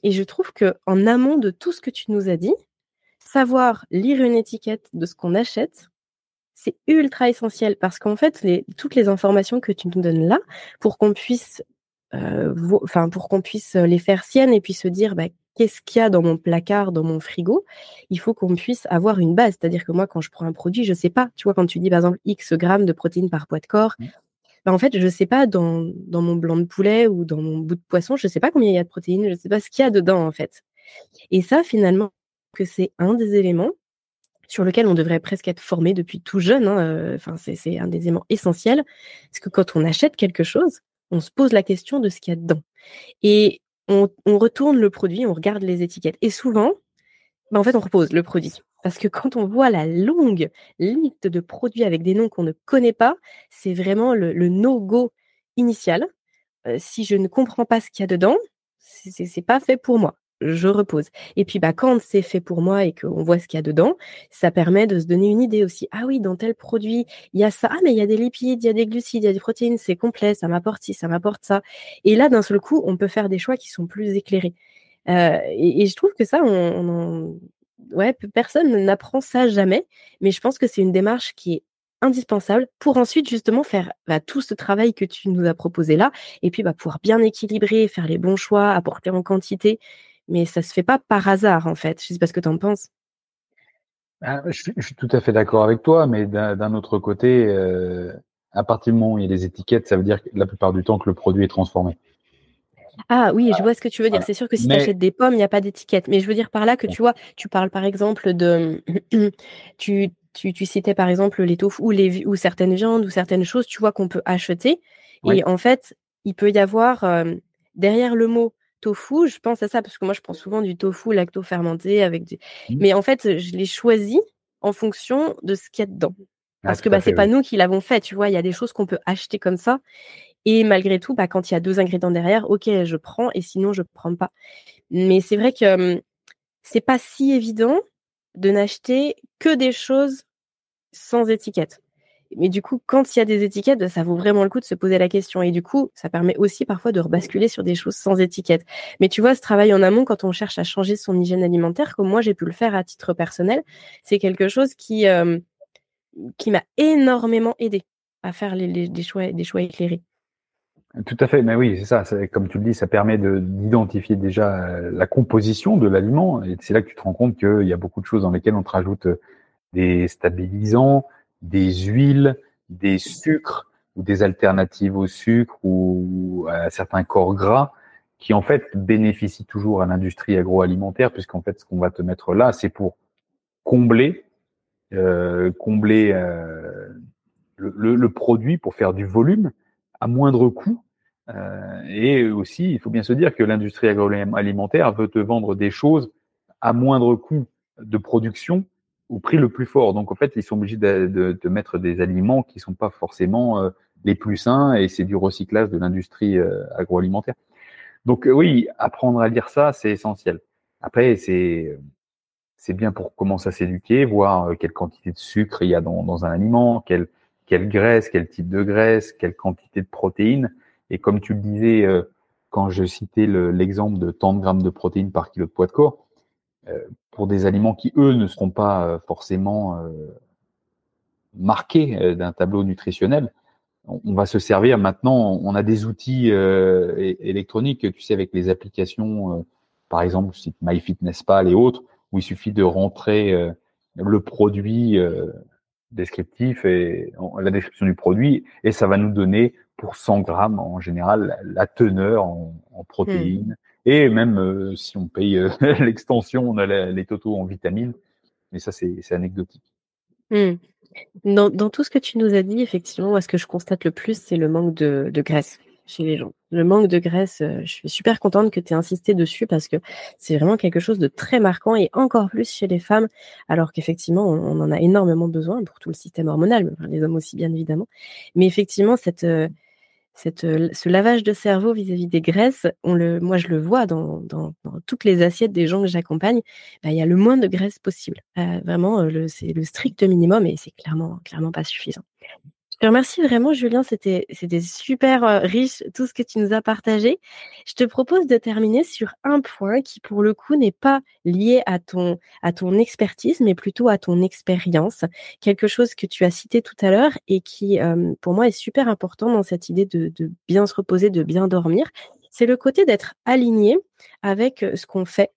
Et je trouve que en amont de tout ce que tu nous as dit, savoir lire une étiquette de ce qu'on achète, c'est ultra essentiel parce qu'en fait, toutes les informations que tu nous donnes là, pour qu'on puisse, euh, pour qu'on puisse les faire siennes et puis se dire, bah, qu'est-ce qu'il y a dans mon placard, dans mon frigo, il faut qu'on puisse avoir une base. C'est-à-dire que moi, quand je prends un produit, je ne sais pas. Tu vois, quand tu dis par exemple X grammes de protéines par poids de corps, mmh. bah, en fait, je ne sais pas dans, mon blanc de poulet ou dans mon bout de poisson, je ne sais pas combien il y a de protéines, je ne sais pas ce qu'il y a dedans en fait. Et ça, finalement, que c'est un des éléments sur lequel on devrait presque être formé depuis tout jeune. Hein, euh, enfin, c'est un des éléments essentiels. Parce que quand on achète quelque chose, on se pose la question de ce qu'il y a dedans. Et on, retourne le produit, on regarde les étiquettes. Et souvent, bah, en fait, on repose le produit. Parce que quand on voit la longue liste de produits avec des noms qu'on ne connaît pas, c'est vraiment le, no-go initial. Euh, si je ne comprends pas ce qu'il y a dedans, c'est pas fait pour moi je repose. Et puis, bah, quand c'est fait pour moi et qu'on voit ce qu'il y a dedans, ça permet de se donner une idée aussi. Ah oui, dans tel produit, il y a ça. Ah, mais il y a des lipides, il y a des glucides, il y a des protéines, c'est complet, ça m'apporte ci, ça m'apporte ça. Et là, d'un seul coup, on peut faire des choix qui sont plus éclairés. Euh, et, je trouve que ça, personne n'apprend ça jamais. Mais je pense que c'est une démarche qui est indispensable pour ensuite justement faire bah, tout ce travail que tu nous as proposé là et puis bah, pouvoir bien équilibrer, faire les bons choix, apporter en quantité mais ça se fait pas par hasard en fait. Je sais pas ce que tu en penses. Ah, je, suis tout à fait d'accord avec toi, mais d'un autre côté, euh, à partir du moment où il y a des étiquettes, ça veut dire la plupart du temps que le produit est transformé. Ah oui, je vois ce que tu veux dire. C'est sûr que si tu achètes des pommes, il n'y a pas d'étiquette. Mais je veux dire par là que tu vois, tu parles par exemple de. tu, tu, tu, citais par exemple les tofu ou, les, ou certaines viandes ou certaines choses, tu vois, qu'on peut acheter. Et en fait, il peut y avoir euh, derrière le mot tofu, je pense à ça parce que moi je prends souvent du tofu lacto-fermenté avec du. Mmh. Mais en fait, je l'ai choisi en fonction de ce qu'il y a dedans. Ah, parce que bah, c'est pas nous qui l'avons fait, tu vois. Il y a des choses qu'on peut acheter comme ça. Et malgré tout, bah, quand il y a deux ingrédients derrière, ok, je prends et sinon je prends pas. Mais c'est vrai que c'est pas si évident de n'acheter que des choses sans étiquette. Mais du coup, quand il y a des étiquettes, ça vaut vraiment le coup de se poser la question. Et du coup, ça permet aussi parfois de rebasculer sur des choses sans étiquette. Mais tu vois, ce travail en amont, quand on cherche à changer son hygiène alimentaire, comme moi j'ai pu le faire à titre personnel, c'est quelque chose qui, euh, m'a énormément aidé à faire des, choix, des choix éclairés. Tout à fait, mais oui, c'est ça. Comme tu le dis, ça permet d'identifier déjà euh, la composition de l'aliment. Et c'est là que tu te rends compte qu'il y a beaucoup de choses dans lesquelles on te rajoute euh, des stabilisants, des huiles, des sucres ou des alternatives au sucre ou à certains corps gras qui en fait bénéficient toujours à l'industrie agroalimentaire puisqu'en fait ce qu'on va te mettre là c'est pour combler euh, combler euh, le, produit pour faire du volume à moindre coût. Euh, et aussi il faut bien se dire que l'industrie agroalimentaire veut te vendre des choses à moindre coût de production au prix le plus fort. Donc en fait, ils sont obligés de, de, mettre des aliments qui sont pas forcément euh, les plus sains et c'est du recyclage de l'industrie euh, agroalimentaire. Donc oui, apprendre à lire ça, c'est essentiel. Après, c'est c'est bien pour commencer à s'éduquer, voir quelle quantité de sucre il y a dans, dans un aliment, quelle quelle graisse, quel type de graisse, quelle quantité de protéines. Et comme tu le disais quand je citais l'exemple de tant de grammes de protéines par kilo de poids de corps, euh, pour des aliments qui, eux, ne seront pas euh, forcément euh, marqués d'un tableau nutritionnel, on va se servir maintenant, on a des outils électroniques, tu sais, avec les applications, par exemple, MyFitnessPal et autres, où il suffit de rentrer le produit descriptif et la description du produit, et ça va nous donner pour 100 grammes en général la teneur en, protéines. Et même euh, si on paye euh, l'extension, on a les totaux en vitamines. Mais ça, c'est anecdotique. Hmm. Dans, tout ce que tu nous as dit, effectivement, moi, ce que je constate le plus, c'est le manque de, graisse chez les gens. Le manque de graisse, euh, je suis super contente que tu aies insisté dessus parce que c'est vraiment quelque chose de très marquant et encore plus chez les femmes, alors qu'effectivement, on, en a énormément besoin pour tout le système hormonal, les hommes aussi, bien évidemment. Mais effectivement, cette, euh, ce lavage de cerveau vis-à-vis des graisses, moi je le vois dans, toutes les assiettes des gens que j'accompagne, bah, il y a le moins de graisse possible. vraiment, c'est le strict minimum et c'est clairement pas suffisant. Te remercie vraiment, Julien. C'était, c'était super euh, riche tout ce que tu nous as partagé. Je te propose de terminer sur un point qui, pour le coup, n'est pas lié à ton, à ton expertise, mais plutôt à ton expérience. Quelque chose que tu as cité tout à l'heure et qui, euh, pour moi, est super important dans cette idée de, de bien se reposer, de bien dormir. C'est le côté d'être aligné avec euh, ce qu'on fait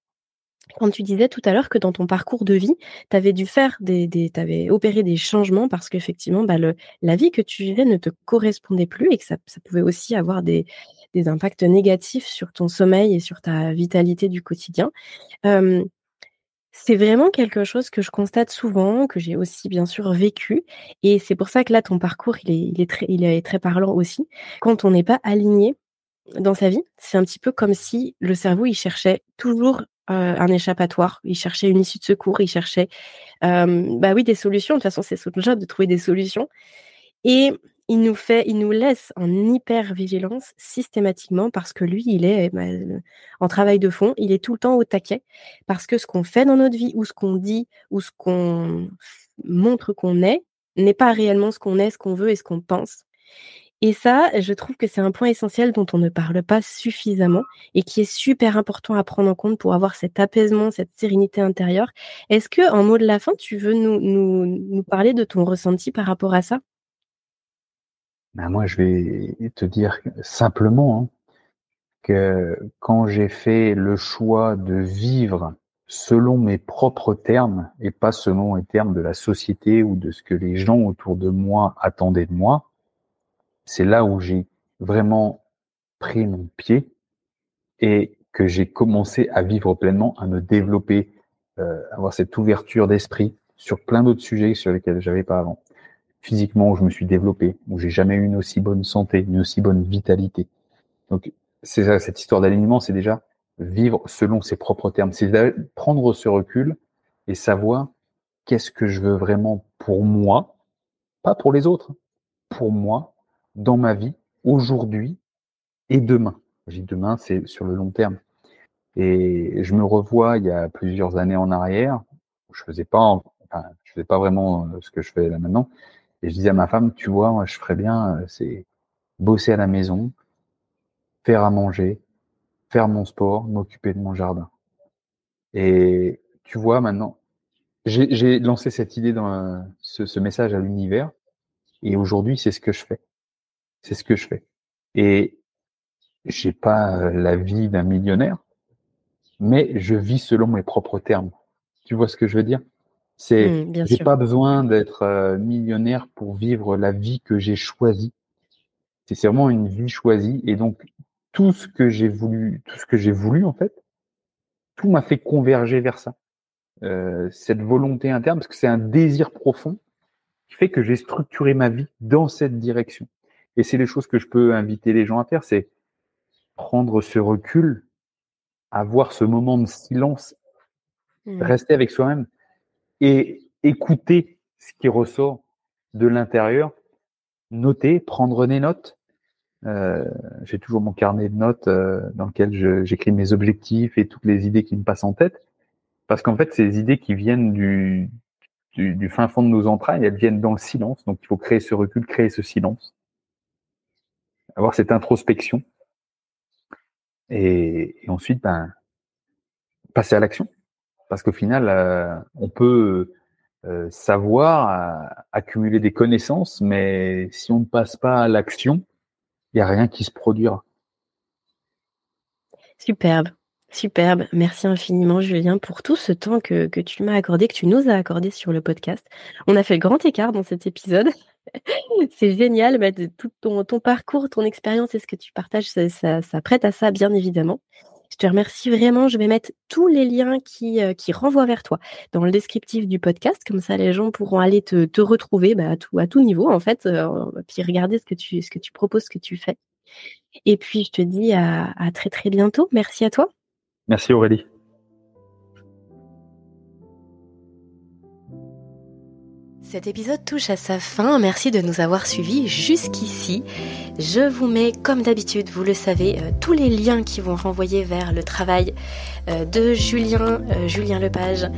quand tu disais tout à l'heure que dans ton parcours de vie, tu avais dû faire des, des avais opéré des changements parce qu'effectivement, bah, la vie que tu vivais ne te correspondait plus et que ça, ça pouvait aussi avoir des, impacts négatifs sur ton sommeil et sur ta vitalité du quotidien. C'est vraiment quelque chose que je constate souvent, que j'ai aussi bien sûr vécu, et c'est pour ça que là ton parcours il est, il est très, il est très parlant aussi. Quand on n'est pas aligné dans sa vie, c'est un petit peu comme si le cerveau il cherchait toujours euh, un échappatoire. Il cherchait une issue de secours, il cherchait, euh, bah oui, des solutions. De toute façon, c'est son job de trouver des solutions. Et il nous fait, il nous laisse en hyper vigilance systématiquement parce que lui, il est bah, en travail de fond, il est tout le temps au taquet parce que ce qu'on fait dans notre vie ou ce qu'on dit ou ce qu'on montre qu'on est n'est pas réellement ce qu'on est, ce qu'on veut et ce qu'on pense. Et ça, je trouve que c'est un point essentiel dont on ne parle pas suffisamment et qui est super important à prendre en compte pour avoir cet apaisement, cette sérénité intérieure. Est-ce que, en mot de la fin, tu veux nous, nous, nous parler de ton ressenti par rapport à ça? Ben Moi, je vais te dire simplement hein, que quand j'ai fait le choix de vivre selon mes propres termes et pas selon les termes de la société ou de ce que les gens autour de moi attendaient de moi, c'est là où j'ai vraiment pris mon pied et que j'ai commencé à vivre pleinement, à me développer, euh, avoir cette ouverture d'esprit sur plein d'autres sujets sur lesquels j'avais pas avant. Physiquement, où je me suis développé, où j'ai jamais eu une aussi bonne santé, une aussi bonne vitalité. Donc, c'est ça, cette histoire d'alignement, c'est déjà vivre selon ses propres termes. C'est prendre ce recul et savoir qu'est-ce que je veux vraiment pour moi, pas pour les autres, pour moi, dans ma vie, aujourd'hui et demain. Je dis demain, c'est sur le long terme. Et je me revois il y a plusieurs années en arrière, où je faisais pas, enfin, je faisais pas vraiment euh, ce que je fais là maintenant. Et je disais à ma femme, tu vois, moi, je ferais bien, euh, c'est bosser à la maison, faire à manger, faire mon sport, m'occuper de mon jardin. Et tu vois, maintenant, j'ai lancé cette idée dans euh, ce, ce message à l'univers. Et aujourd'hui, c'est ce que je fais. C'est ce que je fais. Et j'ai pas euh, la vie d'un millionnaire, mais je vis selon mes propres termes. Tu vois ce que je veux dire? C'est mmh, j'ai pas besoin d'être euh, millionnaire pour vivre la vie que j'ai choisie. C'est vraiment une vie choisie et donc tout ce que j'ai voulu, tout ce que j'ai voulu en fait, tout m'a fait converger vers ça. Euh, cette volonté interne, parce que c'est un désir profond qui fait que j'ai structuré ma vie dans cette direction. Et c'est les choses que je peux inviter les gens à faire, c'est prendre ce recul, avoir ce moment de silence, mmh. rester avec soi-même et écouter ce qui ressort de l'intérieur, noter, prendre des notes, Euh, j'ai toujours mon carnet de notes euh, dans lequel j'écris mes objectifs et toutes les idées qui me passent en tête. Parce qu'en fait, ces idées qui viennent du, du, du, fin fond de nos entrailles, elles viennent dans le silence. Donc, il faut créer ce recul, créer ce silence. Avoir cette introspection. Et, ensuite, ben, passer à l'action. Parce qu'au final, euh, on peut euh, savoir, accumuler des connaissances, mais si on ne passe pas à l'action, il n'y a rien qui se produira. Superbe. Superbe. Merci infiniment, Julien, pour tout ce temps que, que tu m'as accordé, que tu nous as accordé sur le podcast. On a fait le grand écart dans cet épisode. C'est génial. Bah, tout ton, parcours, ton expérience et ce que tu partages, ça, prête à ça, bien évidemment. Je te remercie vraiment. Je vais mettre tous les liens qui, euh, renvoient vers toi dans le descriptif du podcast. Comme ça, les gens pourront aller te, retrouver bah, à, tout, niveau, en fait, euh, puis regarder ce que, tu, ce que tu proposes, ce que tu fais. Et puis, je te dis à, à très, très bientôt. Merci à toi. Merci Aurélie. Cet épisode touche à sa fin. Merci de nous avoir suivis jusqu'ici. Je vous mets, comme d'habitude, vous le savez, euh, tous les liens qui vont renvoyer vers le travail euh, de Julien, euh, Julien Lepage,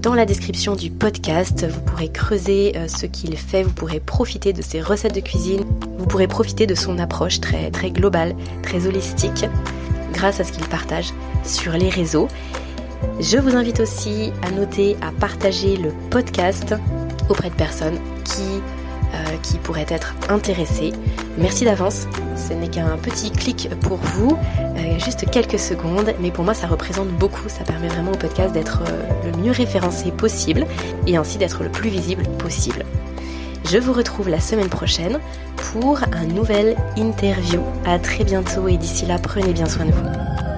dans la description du podcast. Vous pourrez creuser ce qu'il fait, vous pourrez profiter de ses recettes de cuisine, vous pourrez profiter de son approche très, très globale, très holistique, grâce à ce qu'il partage sur les réseaux. Je vous invite aussi à noter, à partager le podcast auprès de personnes qui, euh, qui pourraient être intéressées. Merci d'avance, ce n'est qu'un petit clic pour vous, euh, juste quelques secondes, mais pour moi ça représente beaucoup, ça permet vraiment au podcast d'être euh, le mieux référencé possible et ainsi d'être le plus visible possible. Je vous retrouve la semaine prochaine pour un nouvel interview. À très bientôt et d'ici là, prenez bien soin de vous.